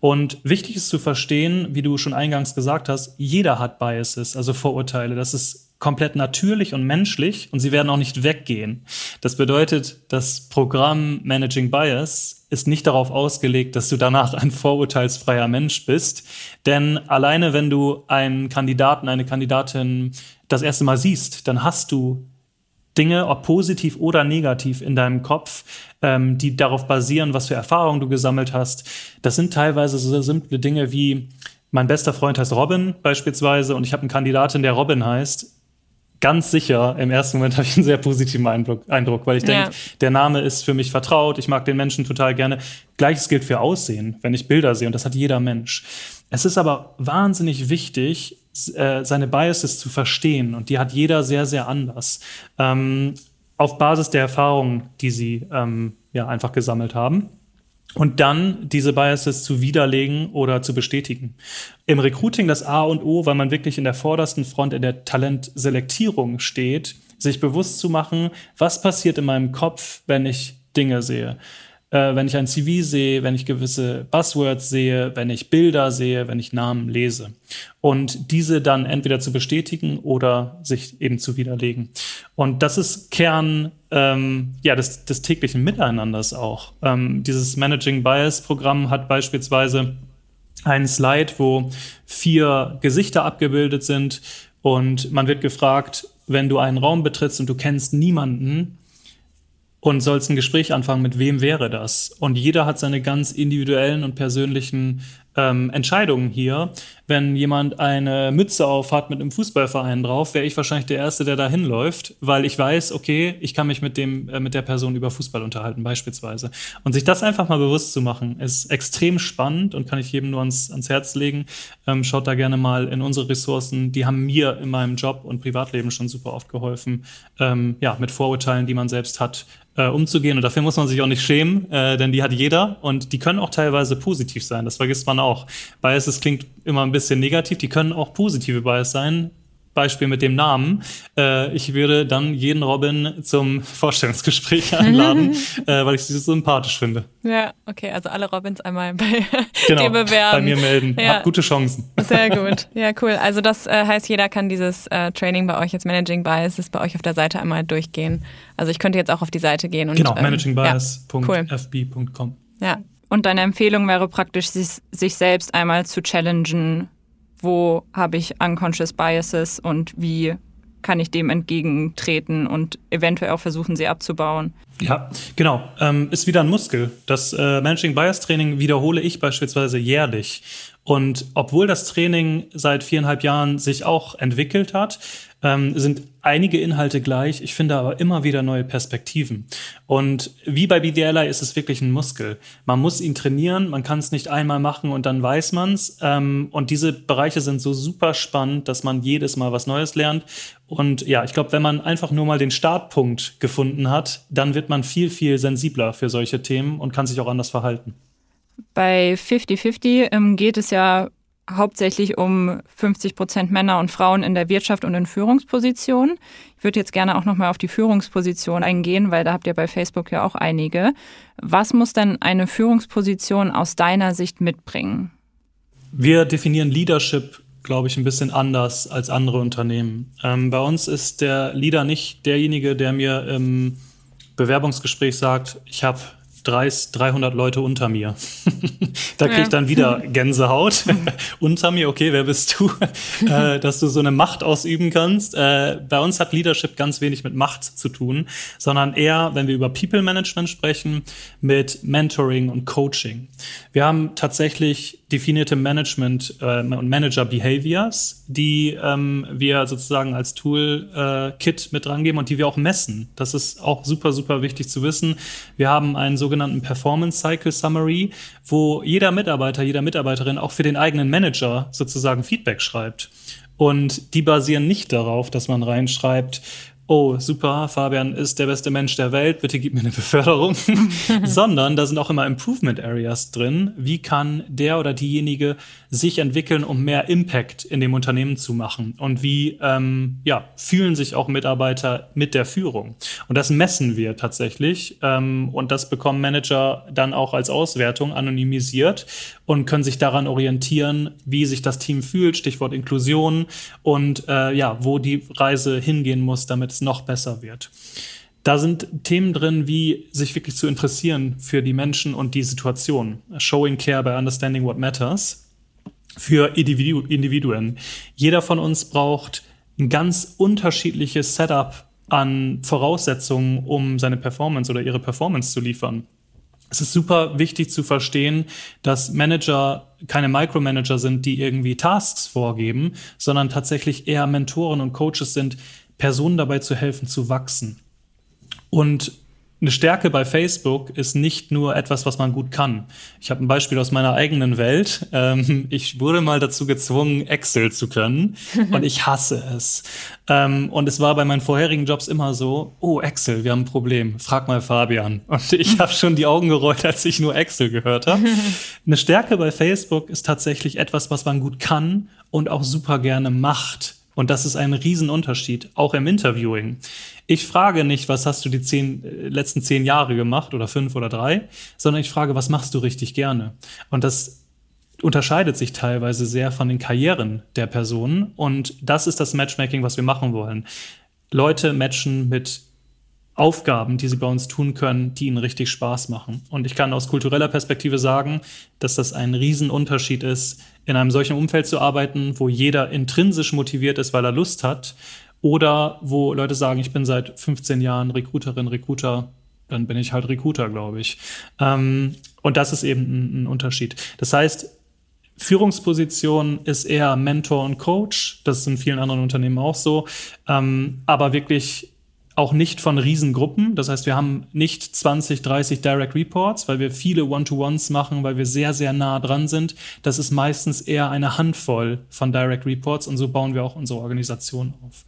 A: Und wichtig ist zu verstehen, wie du schon eingangs gesagt hast, jeder hat Biases, also Vorurteile. Das ist komplett natürlich und menschlich und sie werden auch nicht weggehen. Das bedeutet, das Programm Managing Bias ist nicht darauf ausgelegt, dass du danach ein vorurteilsfreier Mensch bist. Denn alleine wenn du einen Kandidaten, eine Kandidatin das erste Mal siehst, dann hast du Dinge, ob positiv oder negativ in deinem Kopf, ähm, die darauf basieren, was für Erfahrungen du gesammelt hast. Das sind teilweise so simple Dinge wie, mein bester Freund heißt Robin beispielsweise und ich habe einen Kandidatin, der Robin heißt ganz sicher, im ersten Moment habe ich einen sehr positiven Eindruck, Eindruck weil ich denke, ja. der Name ist für mich vertraut, ich mag den Menschen total gerne. Gleiches gilt für Aussehen, wenn ich Bilder sehe und das hat jeder Mensch. Es ist aber wahnsinnig wichtig, äh, seine Biases zu verstehen und die hat jeder sehr, sehr anders. Ähm, auf Basis der Erfahrungen, die sie ähm, ja einfach gesammelt haben und dann diese Biases zu widerlegen oder zu bestätigen. Im Recruiting das A und O, weil man wirklich in der vordersten Front in der Talentselektierung steht, sich bewusst zu machen, was passiert in meinem Kopf, wenn ich Dinge sehe äh, wenn ich ein CV sehe, wenn ich gewisse Buzzwords sehe, wenn ich Bilder sehe, wenn ich Namen lese. Und diese dann entweder zu bestätigen oder sich eben zu widerlegen. Und das ist Kern ähm, ja, des, des täglichen Miteinanders auch. Ähm, dieses Managing Bias Programm hat beispielsweise einen Slide, wo vier Gesichter abgebildet sind und man wird gefragt, wenn du einen Raum betrittst und du kennst niemanden, und sollst ein Gespräch anfangen, mit wem wäre das? Und jeder hat seine ganz individuellen und persönlichen ähm, Entscheidungen hier. Wenn jemand eine Mütze auf hat mit einem Fußballverein drauf, wäre ich wahrscheinlich der Erste, der da hinläuft, weil ich weiß, okay, ich kann mich mit dem äh, mit der Person über Fußball unterhalten beispielsweise. Und sich das einfach mal bewusst zu machen, ist extrem spannend und kann ich jedem nur ans, ans Herz legen. Ähm, schaut da gerne mal in unsere Ressourcen. Die haben mir in meinem Job und Privatleben schon super oft geholfen, ähm, ja, mit Vorurteilen, die man selbst hat, äh, umzugehen. Und dafür muss man sich auch nicht schämen, äh, denn die hat jeder und die können auch teilweise positiv sein. Das vergisst man auch. Biases klingt immer ein bisschen negativ, die können auch positive Bias sein. Beispiel mit dem Namen. Äh, ich würde dann jeden Robin zum Vorstellungsgespräch einladen, äh, weil ich sie so sympathisch finde.
B: Ja, okay, also alle Robins einmal bei genau, dir bewerben.
A: Bei mir melden. Ja. Hab gute Chancen.
B: Sehr gut. Ja, cool. Also das äh, heißt, jeder kann dieses äh, Training bei euch jetzt Managing Biases bei euch auf der Seite einmal durchgehen. Also ich könnte jetzt auch auf die Seite gehen und
A: genau, ähm, managingbias.fb.com.
B: Ja, cool. ja.
C: Und deine Empfehlung wäre praktisch, sich, selbst einmal zu challengen wo habe ich unconscious biases und wie kann ich dem entgegentreten und eventuell auch versuchen, sie abzubauen.
A: Ja, genau. Ähm, ist wieder ein Muskel. Das äh, Managing Bias Training wiederhole ich beispielsweise jährlich. Und obwohl das Training seit viereinhalb Jahren sich auch entwickelt hat, ähm, sind einige Inhalte gleich. Ich finde aber immer wieder neue Perspektiven. Und wie bei BDLI ist es wirklich ein Muskel. Man muss ihn trainieren, man kann es nicht einmal machen und dann weiß man's. Ähm, und diese Bereiche sind so super spannend, dass man jedes Mal was Neues lernt. Und ja, ich glaube, wenn man einfach nur mal den Startpunkt gefunden hat, dann wird man viel, viel sensibler für solche Themen und kann sich auch anders verhalten.
C: Bei 50-50 ähm, geht es ja hauptsächlich um 50 Prozent Männer und Frauen in der Wirtschaft und in Führungspositionen. Ich würde jetzt gerne auch nochmal auf die Führungsposition eingehen, weil da habt ihr bei Facebook ja auch einige. Was muss denn eine Führungsposition aus deiner Sicht mitbringen?
A: Wir definieren Leadership, glaube ich, ein bisschen anders als andere Unternehmen. Ähm, bei uns ist der Leader nicht derjenige, der mir im Bewerbungsgespräch sagt, ich habe 300 Leute unter mir. da krieg ich dann wieder Gänsehaut. unter mir, okay, wer bist du? äh, dass du so eine Macht ausüben kannst. Äh, bei uns hat Leadership ganz wenig mit Macht zu tun, sondern eher, wenn wir über People Management sprechen, mit Mentoring und Coaching. Wir haben tatsächlich definierte Management äh, und Manager Behaviors, die ähm, wir sozusagen als Tool äh, mit rangeben und die wir auch messen. Das ist auch super, super wichtig zu wissen. Wir haben einen sogenannten Performance Cycle Summary, wo jeder Mitarbeiter, jeder Mitarbeiterin auch für den eigenen Manager sozusagen Feedback schreibt. Und die basieren nicht darauf, dass man reinschreibt, oh, super, Fabian ist der beste Mensch der Welt, bitte gib mir eine Beförderung, sondern da sind auch immer Improvement Areas drin. Wie kann der oder diejenige sich entwickeln, um mehr Impact in dem Unternehmen zu machen? Und wie ähm, ja, fühlen sich auch Mitarbeiter mit der Führung? Und das messen wir tatsächlich ähm, und das bekommen Manager dann auch als Auswertung anonymisiert und können sich daran orientieren, wie sich das Team fühlt, Stichwort Inklusion und äh, ja, wo die Reise hingehen muss, damit es noch besser wird. Da sind Themen drin, wie sich wirklich zu interessieren für die Menschen und die Situation. Showing Care by Understanding What Matters für Individu Individuen. Jeder von uns braucht ein ganz unterschiedliches Setup an Voraussetzungen, um seine Performance oder ihre Performance zu liefern es ist super wichtig zu verstehen, dass Manager keine Micromanager sind, die irgendwie Tasks vorgeben, sondern tatsächlich eher Mentoren und Coaches sind, Personen dabei zu helfen, zu wachsen. Und eine Stärke bei Facebook ist nicht nur etwas, was man gut kann. Ich habe ein Beispiel aus meiner eigenen Welt. Ähm, ich wurde mal dazu gezwungen, Excel zu können und ich hasse es. Ähm, und es war bei meinen vorherigen Jobs immer so, oh Excel, wir haben ein Problem, frag mal Fabian. Und ich habe schon die Augen gerollt, als ich nur Excel gehört habe. Eine Stärke bei Facebook ist tatsächlich etwas, was man gut kann und auch super gerne macht. Und das ist ein Riesenunterschied, auch im Interviewing. Ich frage nicht, was hast du die zehn, äh, letzten zehn Jahre gemacht oder fünf oder drei, sondern ich frage, was machst du richtig gerne? Und das unterscheidet sich teilweise sehr von den Karrieren der Personen. Und das ist das Matchmaking, was wir machen wollen. Leute matchen mit Aufgaben, die sie bei uns tun können, die ihnen richtig Spaß machen. Und ich kann aus kultureller Perspektive sagen, dass das ein Riesenunterschied ist, in einem solchen Umfeld zu arbeiten, wo jeder intrinsisch motiviert ist, weil er Lust hat, oder wo Leute sagen, ich bin seit 15 Jahren Recruiterin, Recruiter, dann bin ich halt Recruiter, glaube ich. Ähm, und das ist eben ein, Unterschied. Das heißt, Führungsposition ist eher Mentor und Coach. Das ist in vielen anderen Unternehmen auch so. Ähm, aber wirklich auch nicht von Riesengruppen. Das heißt, wir haben nicht 20, 30 Direct Reports, weil wir viele One-to-Ones machen, weil wir sehr, sehr nah dran sind. Das ist meistens eher eine Handvoll von Direct Reports und so bauen wir auch unsere Organisation auf.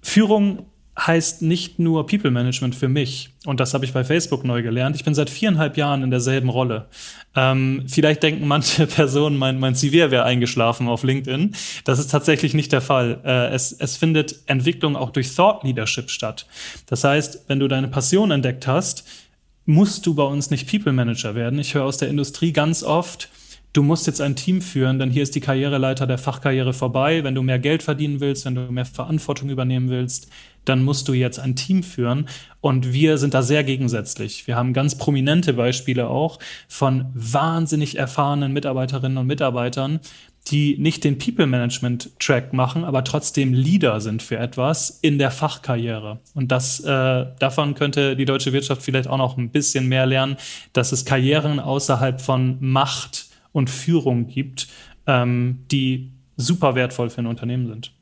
A: Führung heißt nicht nur People Management für mich. Und das habe ich bei Facebook neu gelernt. Ich bin seit viereinhalb Jahren in derselben Rolle. Ähm, vielleicht denken manche Personen, mein, mein CV wäre eingeschlafen auf LinkedIn. Das ist tatsächlich nicht der Fall. Äh, es, es findet Entwicklung auch durch Thought Leadership statt. Das heißt, wenn du deine Passion entdeckt hast, musst du bei uns nicht People Manager werden. Ich höre aus der Industrie ganz oft, du musst jetzt ein Team führen, denn hier ist die Karriereleiter der Fachkarriere vorbei. Wenn du mehr Geld verdienen willst, wenn du mehr Verantwortung übernehmen willst, dann musst du jetzt ein Team führen. Und wir sind da sehr gegensätzlich. Wir haben ganz prominente Beispiele auch von wahnsinnig erfahrenen Mitarbeiterinnen und Mitarbeitern, die nicht den People Management Track machen, aber trotzdem Leader sind für etwas in der Fachkarriere. Und das äh, davon könnte die deutsche Wirtschaft vielleicht auch noch ein bisschen mehr lernen, dass es Karrieren außerhalb von Macht und Führung gibt, ähm, die super wertvoll für ein Unternehmen sind.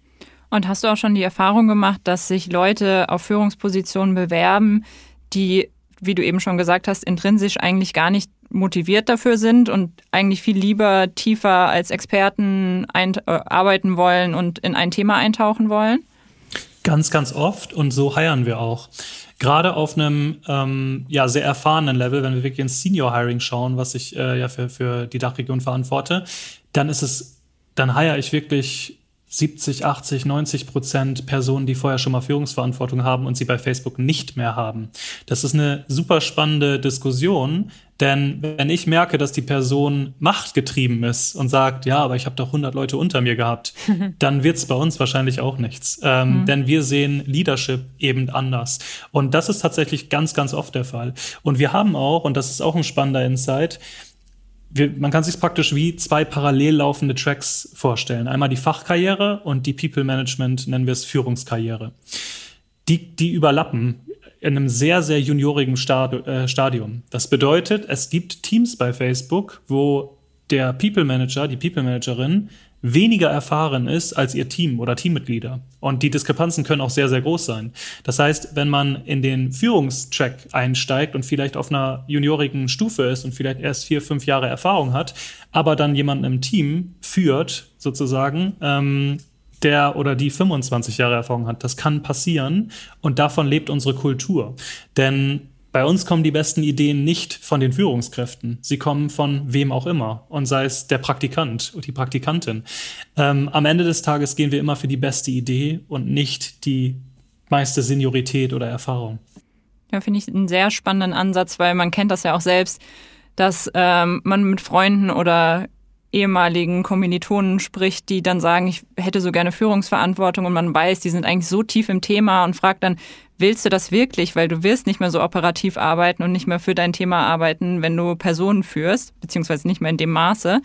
C: Und hast du auch schon die Erfahrung gemacht, dass sich Leute auf Führungspositionen bewerben, die, wie du eben schon gesagt hast, intrinsisch eigentlich gar nicht motiviert dafür sind und eigentlich viel lieber tiefer als Experten ein, äh, arbeiten wollen und in ein Thema eintauchen wollen?
A: Ganz, ganz oft und so heiern wir auch. Gerade auf einem ähm, ja, sehr erfahrenen Level, wenn wir wirklich ins Senior Hiring schauen, was ich äh, ja für, für die Dachregion verantworte, dann ist es, dann heiere ich wirklich 70, 80, 90 Prozent Personen, die vorher schon mal Führungsverantwortung haben und sie bei Facebook nicht mehr haben. Das ist eine super spannende Diskussion, denn wenn ich merke, dass die Person machtgetrieben ist und sagt, ja, aber ich habe doch 100 Leute unter mir gehabt, dann wird es bei uns wahrscheinlich auch nichts. Ähm, mhm. Denn wir sehen Leadership eben anders. Und das ist tatsächlich ganz, ganz oft der Fall. Und wir haben auch, und das ist auch ein spannender Insight, wir, man kann sich praktisch wie zwei parallel laufende Tracks vorstellen. Einmal die Fachkarriere und die People Management, nennen wir es Führungskarriere. Die, die überlappen in einem sehr, sehr juniorigen äh, Stadium. Das bedeutet, es gibt Teams bei Facebook, wo der People Manager, die People Managerin weniger erfahren ist als ihr Team oder Teammitglieder. Und die Diskrepanzen können auch sehr, sehr groß sein. Das heißt, wenn man in den Führungstrack einsteigt und vielleicht auf einer juniorigen Stufe ist und vielleicht erst vier, fünf Jahre Erfahrung hat, aber dann jemanden im Team führt, sozusagen, ähm, der oder die 25 Jahre Erfahrung hat. Das kann passieren und davon lebt unsere Kultur. Denn bei uns kommen die besten Ideen nicht von den Führungskräften. Sie kommen von wem auch immer. Und sei es der Praktikant und die Praktikantin. Ähm, am Ende des Tages gehen wir immer für die beste Idee und nicht die meiste Seniorität oder Erfahrung.
C: Ja, finde ich einen sehr spannenden Ansatz, weil man kennt das ja auch selbst, dass ähm, man mit Freunden oder ehemaligen Kommilitonen spricht, die dann sagen, ich hätte so gerne Führungsverantwortung und man weiß, die sind eigentlich so tief im Thema und fragt dann, willst du das wirklich? Weil du wirst nicht mehr so operativ arbeiten und nicht mehr für dein Thema arbeiten, wenn du Personen führst, beziehungsweise nicht mehr in dem Maße.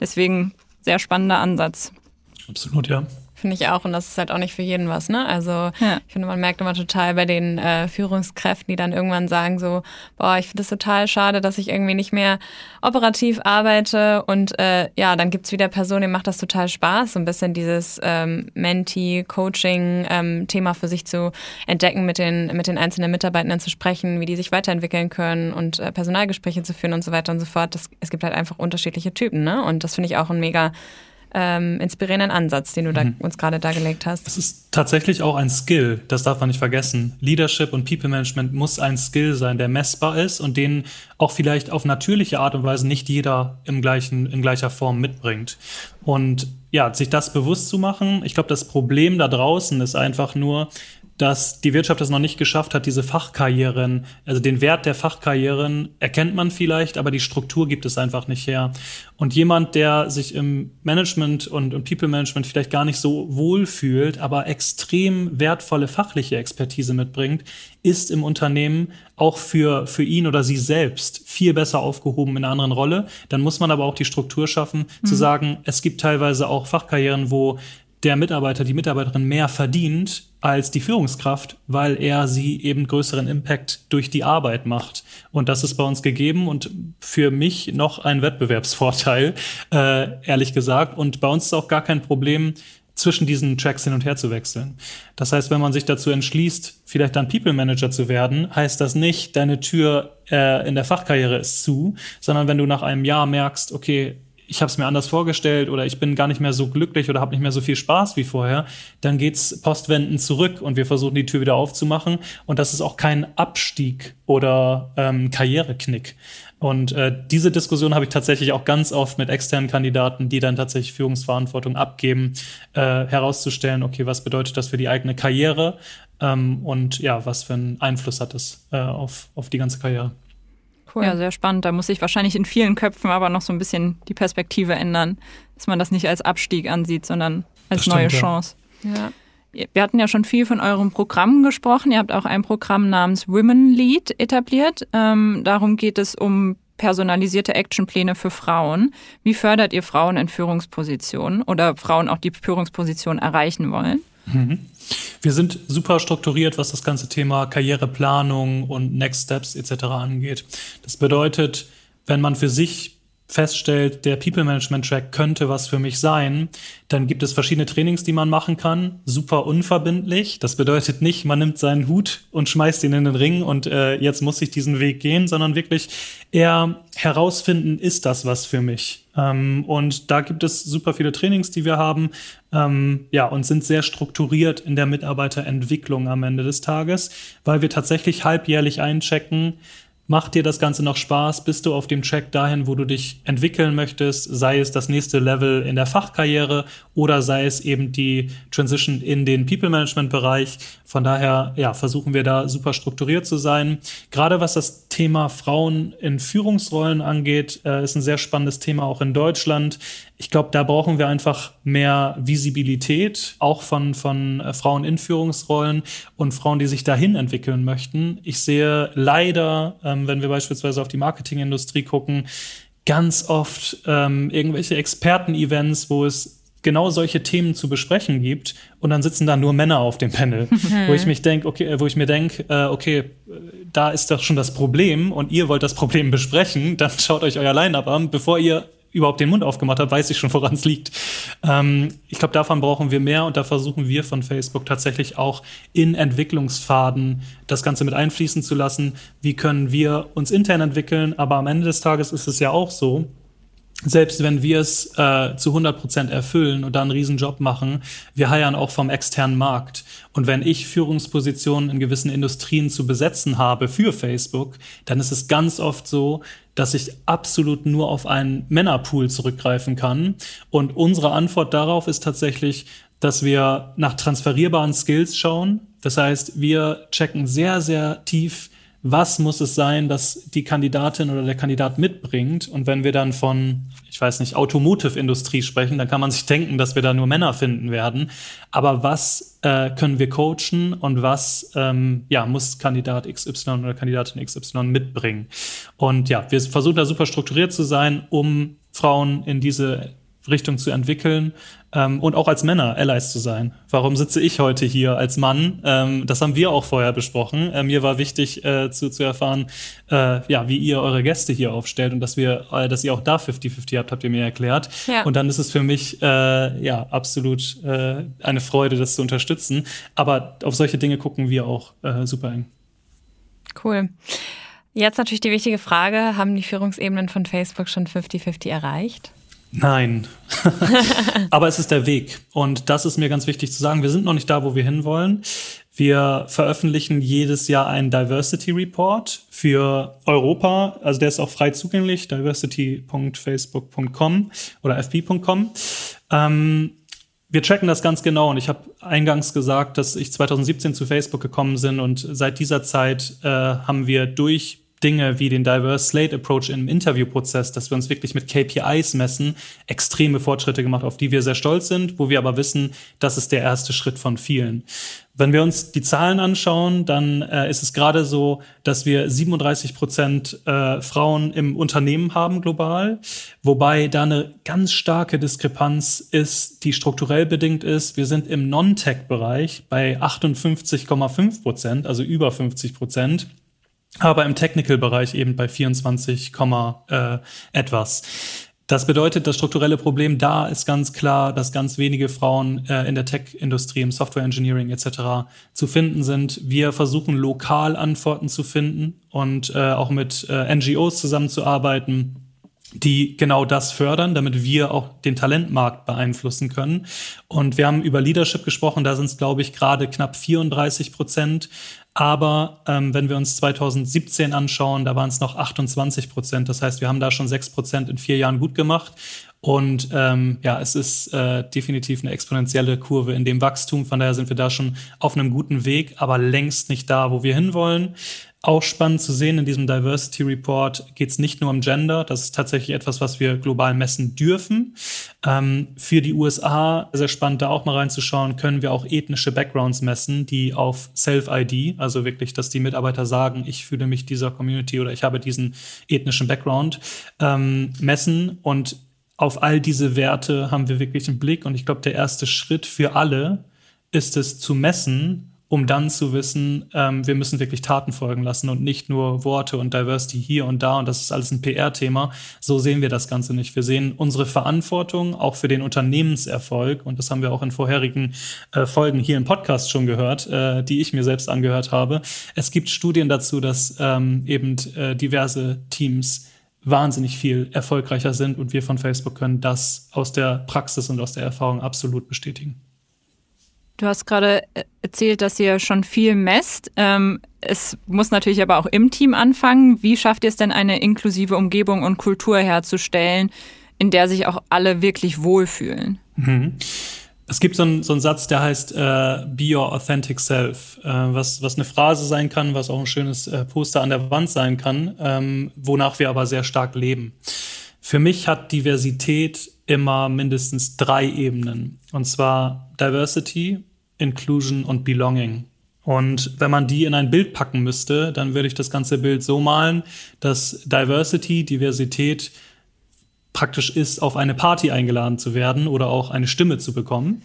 C: Deswegen sehr spannender Ansatz.
A: Absolut, ja.
B: Finde ich auch. Und das ist halt auch nicht für jeden was, ne? Also ja. ich finde, man merkt immer total bei den äh, Führungskräften, die dann irgendwann sagen so, boah, ich finde es total schade, dass ich irgendwie nicht mehr operativ arbeite. Und äh, ja, dann gibt's wieder Personen, denen macht das total Spaß, so ein bisschen dieses ähm, Menti-Coaching-Thema ähm, für sich zu entdecken, mit den, mit den einzelnen Mitarbeitenden zu sprechen, wie die sich weiterentwickeln können und äh, Personalgespräche zu führen und so weiter und so fort. Das, es gibt halt einfach unterschiedliche Typen, ne? Und das finde ich auch ein mega ähm, inspirierenden Ansatz, den du da, mhm. uns gerade dargelegt hast.
A: Es ist tatsächlich auch ein Skill, das darf man nicht vergessen. Leadership und People Management muss ein Skill sein, der messbar ist und den auch vielleicht auf natürliche Art und Weise nicht jeder im gleichen, in gleicher Form mitbringt. Und ja, sich das bewusst zu machen, ich glaube, das Problem da draußen ist einfach nur, dass die Wirtschaft es noch nicht geschafft hat, diese Fachkarrieren, also den Wert der Fachkarrieren erkennt man vielleicht, aber die Struktur gibt es einfach nicht her. Und jemand, der sich im Management und, und People Management vielleicht gar nicht so wohl fühlt, aber extrem wertvolle fachliche Expertise mitbringt, ist im Unternehmen auch für, für ihn oder sie selbst viel besser aufgehoben in einer anderen Rolle. Dann muss man aber auch die Struktur schaffen, mhm. zu sagen, es gibt teilweise auch Fachkarrieren, wo der Mitarbeiter, die Mitarbeiterin mehr verdient als die Führungskraft, weil er sie eben größeren Impact durch die Arbeit macht. Und das ist bei uns gegeben und für mich noch ein Wettbewerbsvorteil, äh, ehrlich gesagt. Und bei uns ist auch gar kein Problem, zwischen diesen Tracks hin und her zu wechseln. Das heißt, wenn man sich dazu entschließt, vielleicht dann People Manager zu werden, heißt das nicht, deine Tür äh, in der Fachkarriere ist zu, sondern wenn du nach einem Jahr merkst, okay, ich habe es mir anders vorgestellt oder ich bin gar nicht mehr so glücklich oder habe nicht mehr so viel Spaß wie vorher, dann geht's postwendend zurück und wir versuchen die Tür wieder aufzumachen. Und das ist auch kein Abstieg oder ähm, Karriereknick. Und äh, diese Diskussion habe ich tatsächlich auch ganz oft mit externen Kandidaten, die dann tatsächlich Führungsverantwortung abgeben, äh, herauszustellen, okay, was bedeutet das für die eigene Karriere ähm, und ja, was für einen Einfluss hat es äh, auf, auf die ganze Karriere.
C: Cool. Ja, sehr spannend. Da muss sich wahrscheinlich in vielen Köpfen aber noch so ein bisschen die Perspektive ändern, dass man das nicht als Abstieg ansieht, sondern als stimmt, neue Chance. Ja. Wir hatten ja schon viel von euren Programmen gesprochen. Ihr habt auch ein Programm namens Women Lead etabliert. Ähm, darum geht es um personalisierte Actionpläne für Frauen. Wie fördert ihr Frauen in Führungspositionen oder Frauen auch die Führungsposition erreichen wollen?
A: Mhm. Wir sind super strukturiert, was das ganze Thema Karriereplanung und Next Steps etc. angeht. Das bedeutet, wenn man für sich feststellt, der People Management Track könnte was für mich sein, dann gibt es verschiedene Trainings, die man machen kann. Super unverbindlich. Das bedeutet nicht, man nimmt seinen Hut und schmeißt ihn in den Ring und äh, jetzt muss ich diesen Weg gehen, sondern wirklich eher herausfinden, ist das was für mich? Ähm, und da gibt es super viele Trainings, die wir haben, ähm, ja, und sind sehr strukturiert in der Mitarbeiterentwicklung am Ende des Tages, weil wir tatsächlich halbjährlich einchecken, Macht dir das Ganze noch Spaß? Bist du auf dem Track dahin, wo du dich entwickeln möchtest? Sei es das nächste Level in der Fachkarriere oder sei es eben die Transition in den People Management Bereich. Von daher, ja, versuchen wir da super strukturiert zu sein. Gerade was das Thema Frauen in Führungsrollen angeht, äh, ist ein sehr spannendes Thema auch in Deutschland. Ich glaube, da brauchen wir einfach mehr Visibilität, auch von, von äh, Frauen in Führungsrollen und Frauen, die sich dahin entwickeln möchten. Ich sehe leider, ähm, wenn wir beispielsweise auf die Marketingindustrie gucken, ganz oft ähm, irgendwelche Experten-Events, wo es genau solche Themen zu besprechen gibt und dann sitzen da nur Männer auf dem Panel, wo ich mich denke, okay, wo ich mir denke, äh, okay, da ist doch schon das Problem und ihr wollt das Problem besprechen, dann schaut euch euer Line-up an, bevor ihr überhaupt den Mund aufgemacht habt, weiß ich schon, woran es liegt. Ähm, ich glaube, davon brauchen wir mehr und da versuchen wir von Facebook tatsächlich auch in Entwicklungsfaden das Ganze mit einfließen zu lassen. Wie können wir uns intern entwickeln? Aber am Ende des Tages ist es ja auch so, selbst wenn wir es äh, zu 100 Prozent erfüllen und da einen Riesenjob machen, wir heiern auch vom externen Markt. Und wenn ich Führungspositionen in gewissen Industrien zu besetzen habe für Facebook, dann ist es ganz oft so, dass ich absolut nur auf einen Männerpool zurückgreifen kann. Und unsere Antwort darauf ist tatsächlich, dass wir nach transferierbaren Skills schauen. Das heißt, wir checken sehr, sehr tief was muss es sein, dass die Kandidatin oder der Kandidat mitbringt. Und wenn wir dann von, ich weiß nicht, Automotive-Industrie sprechen, dann kann man sich denken, dass wir da nur Männer finden werden. Aber was äh, können wir coachen und was ähm, ja, muss Kandidat XY oder Kandidatin XY mitbringen? Und ja, wir versuchen da super strukturiert zu sein, um Frauen in diese Richtung zu entwickeln ähm, und auch als Männer Allies zu sein. Warum sitze ich heute hier als Mann? Ähm, das haben wir auch vorher besprochen. Äh, mir war wichtig äh, zu, zu erfahren, äh, ja, wie ihr eure Gäste hier aufstellt und dass wir, äh, dass ihr auch da 50-50 habt, habt ihr mir erklärt. Ja. Und dann ist es für mich äh, ja absolut äh, eine Freude, das zu unterstützen. Aber auf solche Dinge gucken wir auch super eng.
B: Cool. Jetzt natürlich die wichtige Frage, haben die Führungsebenen von Facebook schon 50-50 erreicht?
A: Nein. Aber es ist der Weg. Und das ist mir ganz wichtig zu sagen. Wir sind noch nicht da, wo wir hinwollen. Wir veröffentlichen jedes Jahr einen Diversity Report für Europa. Also der ist auch frei zugänglich, diversity.facebook.com oder fb.com. Ähm, wir checken das ganz genau und ich habe eingangs gesagt, dass ich 2017 zu Facebook gekommen bin und seit dieser Zeit äh, haben wir durch Dinge wie den Diverse Slate Approach im Interviewprozess, dass wir uns wirklich mit KPIs messen, extreme Fortschritte gemacht, auf die wir sehr stolz sind, wo wir aber wissen, das ist der erste Schritt von vielen. Wenn wir uns die Zahlen anschauen, dann äh, ist es gerade so, dass wir 37 Prozent äh, Frauen im Unternehmen haben global, wobei da eine ganz starke Diskrepanz ist, die strukturell bedingt ist. Wir sind im Non-Tech-Bereich bei 58,5 Prozent, also über 50 Prozent aber im Technical-Bereich eben bei 24, äh, etwas. Das bedeutet, das strukturelle Problem da ist ganz klar, dass ganz wenige Frauen äh, in der Tech-Industrie, im Software Engineering etc. zu finden sind. Wir versuchen lokal Antworten zu finden und äh, auch mit äh, NGOs zusammenzuarbeiten, die genau das fördern, damit wir auch den Talentmarkt beeinflussen können. Und wir haben über Leadership gesprochen, da sind es, glaube ich, gerade knapp 34 Prozent. Aber ähm, wenn wir uns 2017 anschauen, da waren es noch 28 Prozent. Das heißt, wir haben da schon sechs Prozent in vier Jahren gut gemacht. Und ähm, ja, es ist äh, definitiv eine exponentielle Kurve in dem Wachstum. Von daher sind wir da schon auf einem guten Weg, aber längst nicht da, wo wir hinwollen. Auch spannend zu sehen, in diesem Diversity Report geht es nicht nur um Gender, das ist tatsächlich etwas, was wir global messen dürfen. Ähm, für die USA, sehr spannend da auch mal reinzuschauen, können wir auch ethnische Backgrounds messen, die auf Self-ID, also wirklich, dass die Mitarbeiter sagen, ich fühle mich dieser Community oder ich habe diesen ethnischen Background, ähm, messen. Und auf all diese Werte haben wir wirklich einen Blick. Und ich glaube, der erste Schritt für alle ist es zu messen um dann zu wissen, ähm, wir müssen wirklich Taten folgen lassen und nicht nur Worte und Diversity hier und da und das ist alles ein PR-Thema. So sehen wir das Ganze nicht. Wir sehen unsere Verantwortung auch für den Unternehmenserfolg und das haben wir auch in vorherigen äh, Folgen hier im Podcast schon gehört, äh, die ich mir selbst angehört habe. Es gibt Studien dazu, dass ähm, eben äh, diverse Teams wahnsinnig viel erfolgreicher sind und wir von Facebook können das aus der Praxis und aus der Erfahrung absolut bestätigen.
C: Du hast gerade äh, erzählt, dass ihr schon viel messt. Ähm, es muss natürlich aber auch im Team anfangen. Wie schafft ihr es denn, eine inklusive Umgebung und Kultur herzustellen, in der sich auch alle wirklich wohlfühlen?
A: Mhm. Es gibt so einen, so einen Satz, der heißt äh, Be Your Authentic Self, äh, was, was eine Phrase sein kann, was auch ein schönes äh, Poster an der Wand sein kann, ähm, wonach wir aber sehr stark leben. Für mich hat Diversität immer mindestens drei Ebenen. Und zwar Diversity, Inclusion und Belonging. Und wenn man die in ein Bild packen müsste, dann würde ich das ganze Bild so malen, dass Diversity, Diversität praktisch ist, auf eine Party eingeladen zu werden oder auch eine Stimme zu bekommen.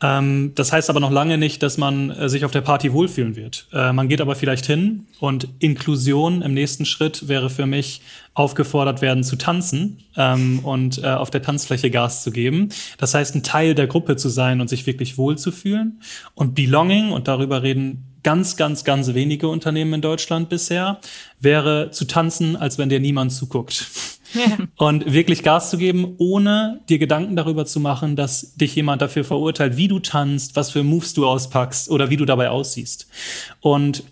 A: Ähm, das heißt aber noch lange nicht, dass man äh, sich auf der Party wohlfühlen wird. Äh, man geht aber vielleicht hin und Inklusion im nächsten Schritt wäre für mich aufgefordert werden zu tanzen ähm, und äh, auf der Tanzfläche Gas zu geben. Das heißt, ein Teil der Gruppe zu sein und sich wirklich wohlzufühlen. Und Belonging, und darüber reden ganz, ganz, ganz wenige Unternehmen in Deutschland bisher, wäre zu tanzen, als wenn dir niemand zuguckt. Und wirklich Gas zu geben, ohne dir Gedanken darüber zu machen, dass dich jemand dafür verurteilt, wie du tanzt, was für Moves du auspackst oder wie du dabei aussiehst. Und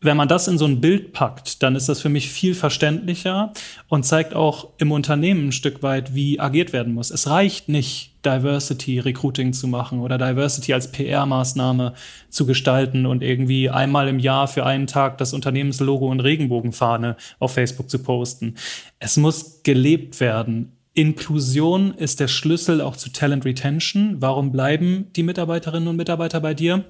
A: wenn man das in so ein Bild packt, dann ist das für mich viel verständlicher und zeigt auch im Unternehmen ein Stück weit, wie agiert werden muss. Es reicht nicht, Diversity Recruiting zu machen oder Diversity als PR-Maßnahme zu gestalten und irgendwie einmal im Jahr für einen Tag das Unternehmenslogo und Regenbogenfahne auf Facebook zu posten. Es muss gelebt werden. Inklusion ist der Schlüssel auch zu Talent Retention. Warum bleiben die Mitarbeiterinnen und Mitarbeiter bei dir?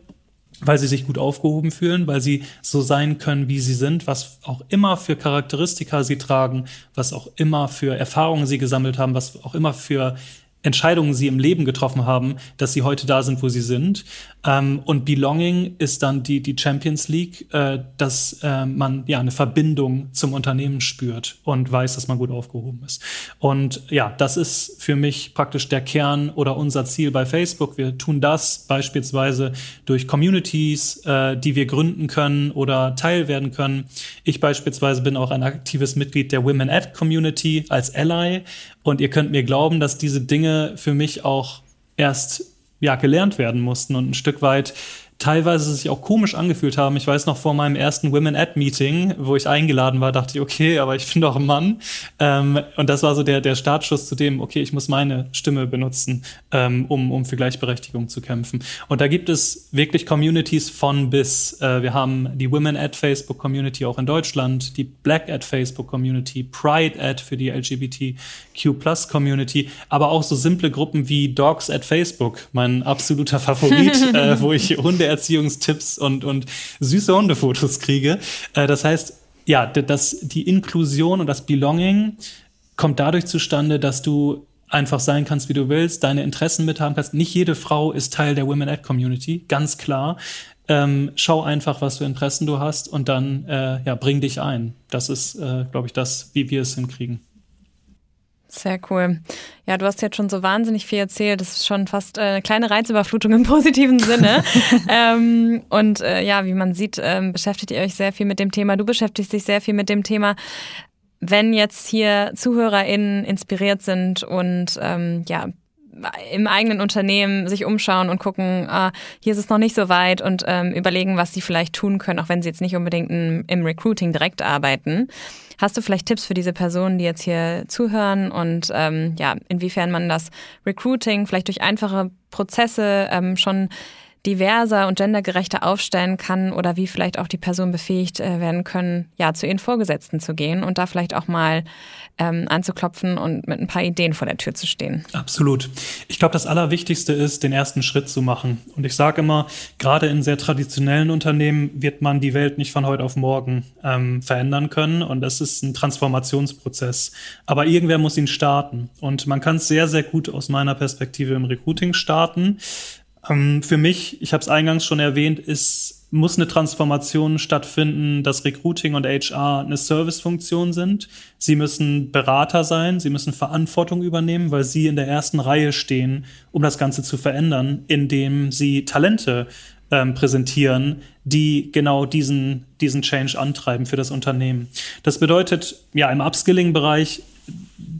A: weil sie sich gut aufgehoben fühlen, weil sie so sein können, wie sie sind, was auch immer für Charakteristika sie tragen, was auch immer für Erfahrungen sie gesammelt haben, was auch immer für Entscheidungen sie im Leben getroffen haben, dass sie heute da sind, wo sie sind. Ähm, und Belonging ist dann die, die Champions League, äh, dass äh, man ja eine Verbindung zum Unternehmen spürt und weiß, dass man gut aufgehoben ist. Und ja, das ist für mich praktisch der Kern oder unser Ziel bei Facebook. Wir tun das beispielsweise durch Communities, äh, die wir gründen können oder Teil werden können. Ich beispielsweise bin auch ein aktives Mitglied der Women Ad Community als Ally. Und ihr könnt mir glauben, dass diese Dinge für mich auch erst ja, gelernt werden mussten und ein Stück weit teilweise sich auch komisch angefühlt haben. Ich weiß noch vor meinem ersten Women Ad Meeting, wo ich eingeladen war, dachte ich, okay, aber ich bin doch ein Mann. Ähm, und das war so der, der Startschuss zu dem, okay, ich muss meine Stimme benutzen, ähm, um, um für Gleichberechtigung zu kämpfen. Und da gibt es wirklich Communities von bis. Äh, wir haben die Women Ad Facebook Community auch in Deutschland, die Black Ad Facebook Community, Pride Ad für die LGBTQ Plus Community, aber auch so simple Gruppen wie Dogs at Facebook, mein absoluter Favorit, äh, wo ich Hunde Erziehungstipps und, und süße Hundefotos kriege. Äh, das heißt, ja, das, die Inklusion und das Belonging kommt dadurch zustande, dass du einfach sein kannst, wie du willst, deine Interessen mithaben kannst. Nicht jede Frau ist Teil der Women Ad Community, ganz klar. Ähm, schau einfach, was für Interessen du hast und dann äh, ja, bring dich ein. Das ist, äh, glaube ich, das, wie wir es hinkriegen.
B: Sehr cool. Ja, du hast jetzt schon so wahnsinnig viel erzählt. Das ist schon fast äh, eine kleine Reizüberflutung im positiven Sinne. ähm, und äh, ja, wie man sieht, ähm, beschäftigt ihr euch sehr viel mit dem Thema. Du beschäftigst dich sehr viel mit dem Thema. Wenn jetzt hier ZuhörerInnen inspiriert sind und ähm, ja, im eigenen Unternehmen sich umschauen und gucken, ah, hier ist es noch nicht so weit und ähm, überlegen, was sie vielleicht tun können, auch wenn sie jetzt nicht unbedingt im, im Recruiting direkt arbeiten. Hast du vielleicht Tipps für diese Personen, die jetzt hier zuhören und ähm, ja, inwiefern man das Recruiting vielleicht durch einfache Prozesse ähm, schon diverser und gendergerechter aufstellen kann oder wie vielleicht auch die Personen befähigt äh, werden können, ja, zu ihren Vorgesetzten zu gehen und da vielleicht auch mal ähm, anzuklopfen und mit ein paar Ideen vor der Tür zu stehen.
A: Absolut. Ich glaube, das Allerwichtigste ist, den ersten Schritt zu machen. Und ich sage immer, gerade in sehr traditionellen Unternehmen wird man die Welt nicht von heute auf morgen ähm, verändern können. Und das ist ein Transformationsprozess. Aber irgendwer muss ihn starten. Und man kann es sehr, sehr gut aus meiner Perspektive im Recruiting starten Ähm, für mich, ich habe es eingangs schon erwähnt, ist muss eine Transformation stattfinden, dass Recruiting und HR eine Servicefunktion sind. Sie müssen Berater sein, sie müssen Verantwortung übernehmen, weil sie in der ersten Reihe stehen, um das Ganze zu verändern, indem sie Talente ähm, präsentieren, die genau diesen, diesen Change antreiben für das Unternehmen. Das bedeutet, ja, im Upskilling-Bereich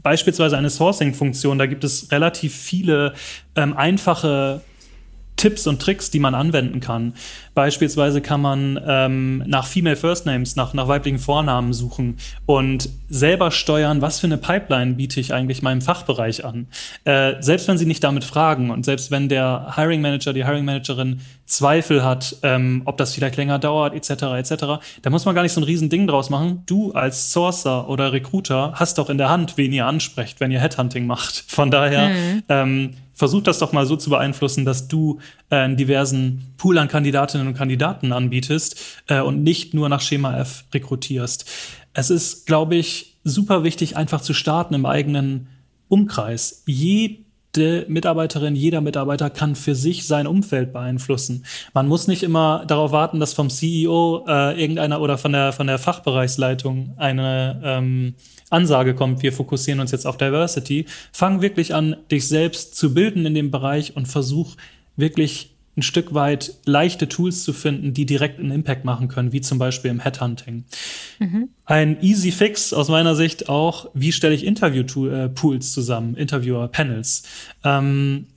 A: beispielsweise eine Sourcing-Funktion, da gibt es relativ viele ähm, einfache Tipps und Tricks, die man anwenden kann. Beispielsweise kann man ähm, nach Female First Names, nach, nach weiblichen Vornamen suchen und selber steuern, was für eine Pipeline biete ich eigentlich meinem Fachbereich an. Äh, selbst wenn sie nicht damit fragen und selbst wenn der Hiring Manager, die Hiring Managerin Zweifel hat, ähm, ob das vielleicht länger dauert, etc., etc., da muss man gar nicht so ein riesen Ding draus machen. Du als Sourcer oder Recruiter hast doch in der Hand, wen ihr ansprecht, wenn ihr Headhunting macht. Von daher mhm. ähm, versuch das doch mal so zu beeinflussen, dass du äh, einen diversen Pool an Kandidatinnen und Kandidaten anbietest äh, und nicht nur nach Schema F rekrutierst. Es ist, glaube ich, super wichtig, einfach zu starten im eigenen Umkreis. Jede Mitarbeiterin, jeder Mitarbeiter kann für sich sein Umfeld beeinflussen. Man muss nicht immer darauf warten, dass vom CEO äh, irgendeiner oder von der von der Fachbereichsleitung eine ähm, Ansage kommt, wir fokussieren uns jetzt auf Diversity. Fang wirklich an, dich selbst zu bilden in dem Bereich und versuch wirklich ein Stück weit leichte Tools zu finden, die direkt einen Impact machen können, wie zum Beispiel im Headhunting. Mhm. Ein easy Fix aus meiner Sicht auch, wie stelle ich Interview-Pools zusammen, Interviewer-Panels. Ähm,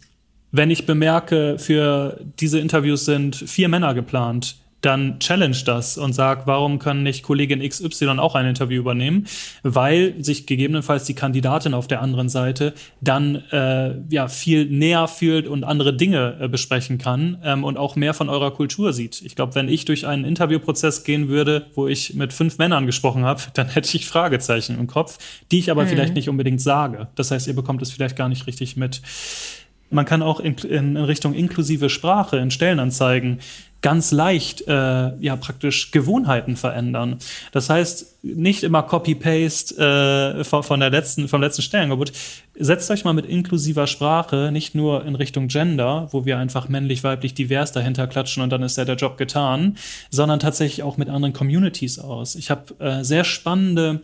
A: wenn ich bemerke, für diese Interviews sind vier Männer geplant, dann challenge das und sag, warum kann nicht Kollegin XY auch ein Interview übernehmen? Weil sich gegebenenfalls die Kandidatin auf der anderen Seite dann äh, ja viel näher fühlt und andere Dinge äh, besprechen kann ähm, und auch mehr von eurer Kultur sieht. Ich glaube, wenn ich durch einen Interviewprozess gehen würde, wo ich mit fünf Männern gesprochen habe, dann hätte ich Fragezeichen im Kopf, die ich aber mhm. vielleicht nicht unbedingt sage. Das heißt, ihr bekommt es vielleicht gar nicht richtig mit. Man kann auch in, in Richtung inklusive Sprache in Stellenanzeigen ganz leicht äh, ja praktisch Gewohnheiten verändern. Das heißt, nicht immer Copy-Paste äh, von, von der letzten, vom letzten Stellenangebot. Setzt euch mal mit inklusiver Sprache, nicht nur in Richtung Gender, wo wir einfach männlich, weiblich, divers dahinter klatschen und dann ist ja der Job getan, sondern tatsächlich auch mit anderen Communities aus. Ich habe äh, sehr spannende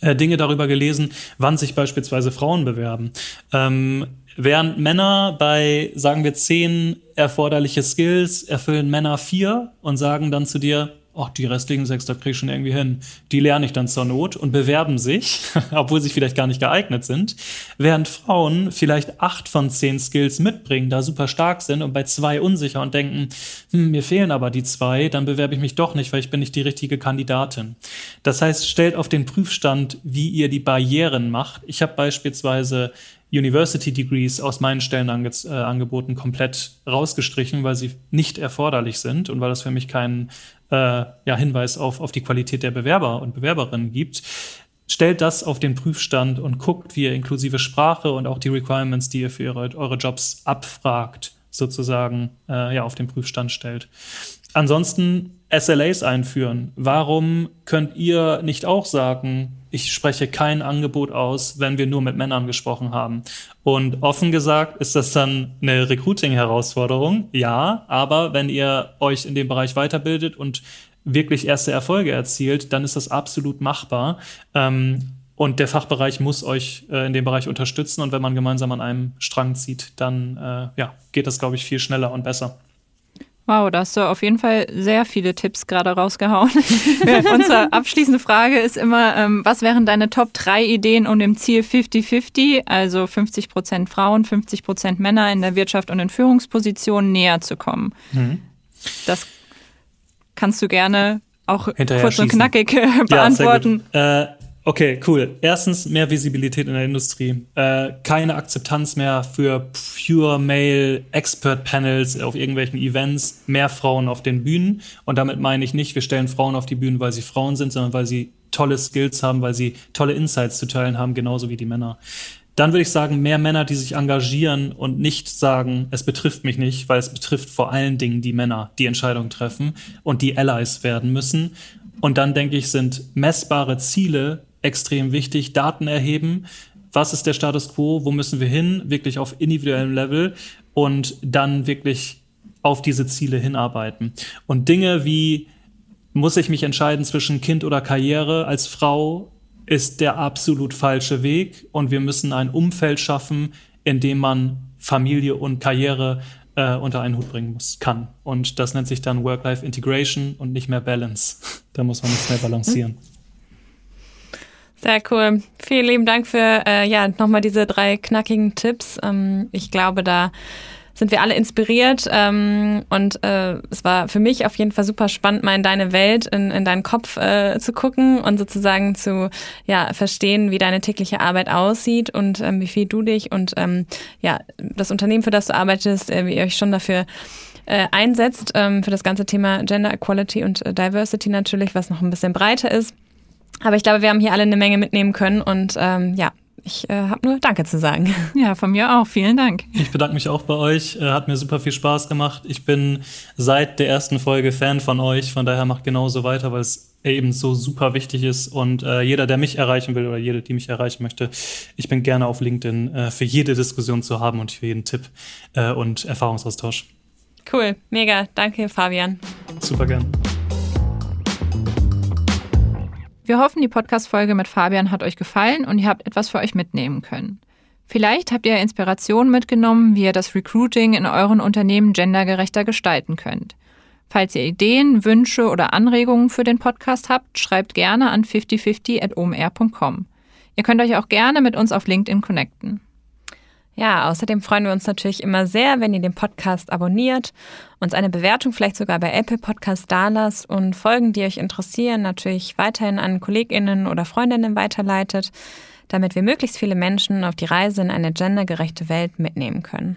A: äh, Dinge darüber gelesen, wann sich beispielsweise Frauen bewerben. Ähm, Während Männer bei, sagen wir, zehn erforderliche Skills erfüllen Männer vier und sagen dann zu dir, ach, die restlichen sechs, da krieg ich schon irgendwie hin. Die lerne ich dann zur Not und bewerben sich, obwohl sie vielleicht gar nicht geeignet sind. Während Frauen vielleicht acht von zehn Skills mitbringen, da super stark sind und bei zwei unsicher und denken, hm, mir fehlen aber die zwei, dann bewerbe ich mich doch nicht, weil ich bin nicht die richtige Kandidatin. Das heißt, stellt auf den Prüfstand, wie ihr die Barrieren macht. Ich habe beispielsweise University Degrees aus meinen Stellenangeboten äh, komplett rausgestrichen, weil sie nicht erforderlich sind und weil das für mich keinen äh, ja, Hinweis auf, auf die Qualität der Bewerber und Bewerberinnen gibt. Stellt das auf den Prüfstand und guckt, wie ihr inklusive Sprache und auch die Requirements, die ihr für ihre, eure Jobs abfragt, sozusagen äh, ja, auf den Prüfstand stellt. Ansonsten SLAs einführen. Warum könnt ihr nicht auch sagen, ich spreche kein Angebot aus, wenn wir nur mit Männern gesprochen haben. Und offen gesagt ist das dann eine Recruiting-Herausforderung, ja, aber wenn ihr euch in dem Bereich weiterbildet und wirklich erste Erfolge erzielt, dann ist das absolut machbar. Ähm, und der Fachbereich muss euch äh, in dem Bereich unterstützen. Und wenn man gemeinsam an einem Strang zieht, dann äh, ja, geht das, glaube ich, viel schneller und besser.
C: Wow, da hast du auf jeden Fall sehr viele Tipps gerade rausgehauen. Unsere abschließende Frage ist immer, ähm, was wären deine Top 3 Ideen, um dem Ziel 50-50, also 50 Prozent Frauen, 50 Prozent Männer in der Wirtschaft und in Führungspositionen näher zu kommen? Mhm. Das kannst du gerne auch kurz und knackig äh, beantworten.
A: Ja, äh, Okay, cool. Erstens mehr Visibilität in der Industrie. Äh, keine Akzeptanz mehr für pure Male Expert Panels auf irgendwelchen Events. Mehr Frauen auf den Bühnen. Und damit meine ich nicht, wir stellen Frauen auf die Bühnen, weil sie Frauen sind, sondern weil sie tolle Skills haben, weil sie tolle Insights zu teilen haben, genauso wie die Männer. Dann würde ich sagen, mehr Männer, die sich engagieren und nicht sagen, es betrifft mich nicht, weil es betrifft vor allen Dingen die Männer, die Entscheidungen treffen und die Allies werden müssen. Und dann denke ich, sind messbare Ziele extrem wichtig. Daten erheben. Was ist der Status quo? Wo müssen wir hin? Wirklich auf individuellem Level. und dann wirklich auf diese Ziele hinarbeiten. Und Dinge wie, muss ich mich entscheiden zwischen Kind oder Karriere als Frau, ist der absolut falsche Weg. Und wir müssen ein Umfeld schaffen, in dem man Familie und Karriere äh, unter einen Hut bringen muss, kann. Und das nennt sich dann Work-Life-Integration und nicht mehr Balance. da muss man nichts mehr balancieren.
B: Sehr cool. Vielen lieben Dank für äh, ja nochmal diese drei knackigen Tipps. Ähm, ich glaube, da sind wir alle inspiriert. Ähm, und äh, es war für mich auf jeden Fall super spannend, mal in deine Welt, in, in deinen Kopf äh, zu gucken und sozusagen zu ja, verstehen, wie deine tägliche Arbeit aussieht und ähm, wie viel du dich und ähm, ja, das Unternehmen, für das du arbeitest, äh, wie ihr euch schon dafür äh, einsetzt, ähm, für das ganze Thema Gender Equality und äh, Diversity natürlich, was noch ein bisschen breiter ist. Aber ich glaube, wir haben hier alle eine Menge mitnehmen können und ähm, ja, ich äh, habe nur Danke zu sagen.
C: Ja, von mir auch. Vielen Dank.
A: Ich bedanke mich auch bei euch. Äh, hat mir super viel Spaß gemacht. Ich bin seit der ersten Folge Fan von euch. Von daher macht genauso weiter, weil es eben so super wichtig ist. Und äh, jeder, der mich erreichen will oder jede, die mich erreichen möchte, ich bin gerne auf LinkedIn äh, für jede Diskussion zu haben und für jeden Tipp äh, und Erfahrungsaustausch.
B: Cool, mega. Danke, Fabian.
A: Super gern.
C: Wir hoffen, die Podcast-Folge mit Fabian hat euch gefallen und ihr habt etwas für euch mitnehmen können. Vielleicht habt ihr Inspiration mitgenommen, wie ihr das Recruiting in euren Unternehmen gendergerechter gestalten könnt. Falls ihr Ideen, Wünsche oder Anregungen für den Podcast habt, schreibt gerne an 5050.omr.com. Ihr könnt euch auch gerne mit uns auf LinkedIn connecten.
B: Ja, außerdem freuen wir uns natürlich immer sehr, wenn ihr den Podcast abonniert, uns eine Bewertung vielleicht sogar bei Apple Podcast dalasst und Folgen, die euch interessieren, natürlich weiterhin an KollegInnen oder Freundinnen weiterleitet, damit wir möglichst viele Menschen auf die Reise in eine gendergerechte Welt mitnehmen können.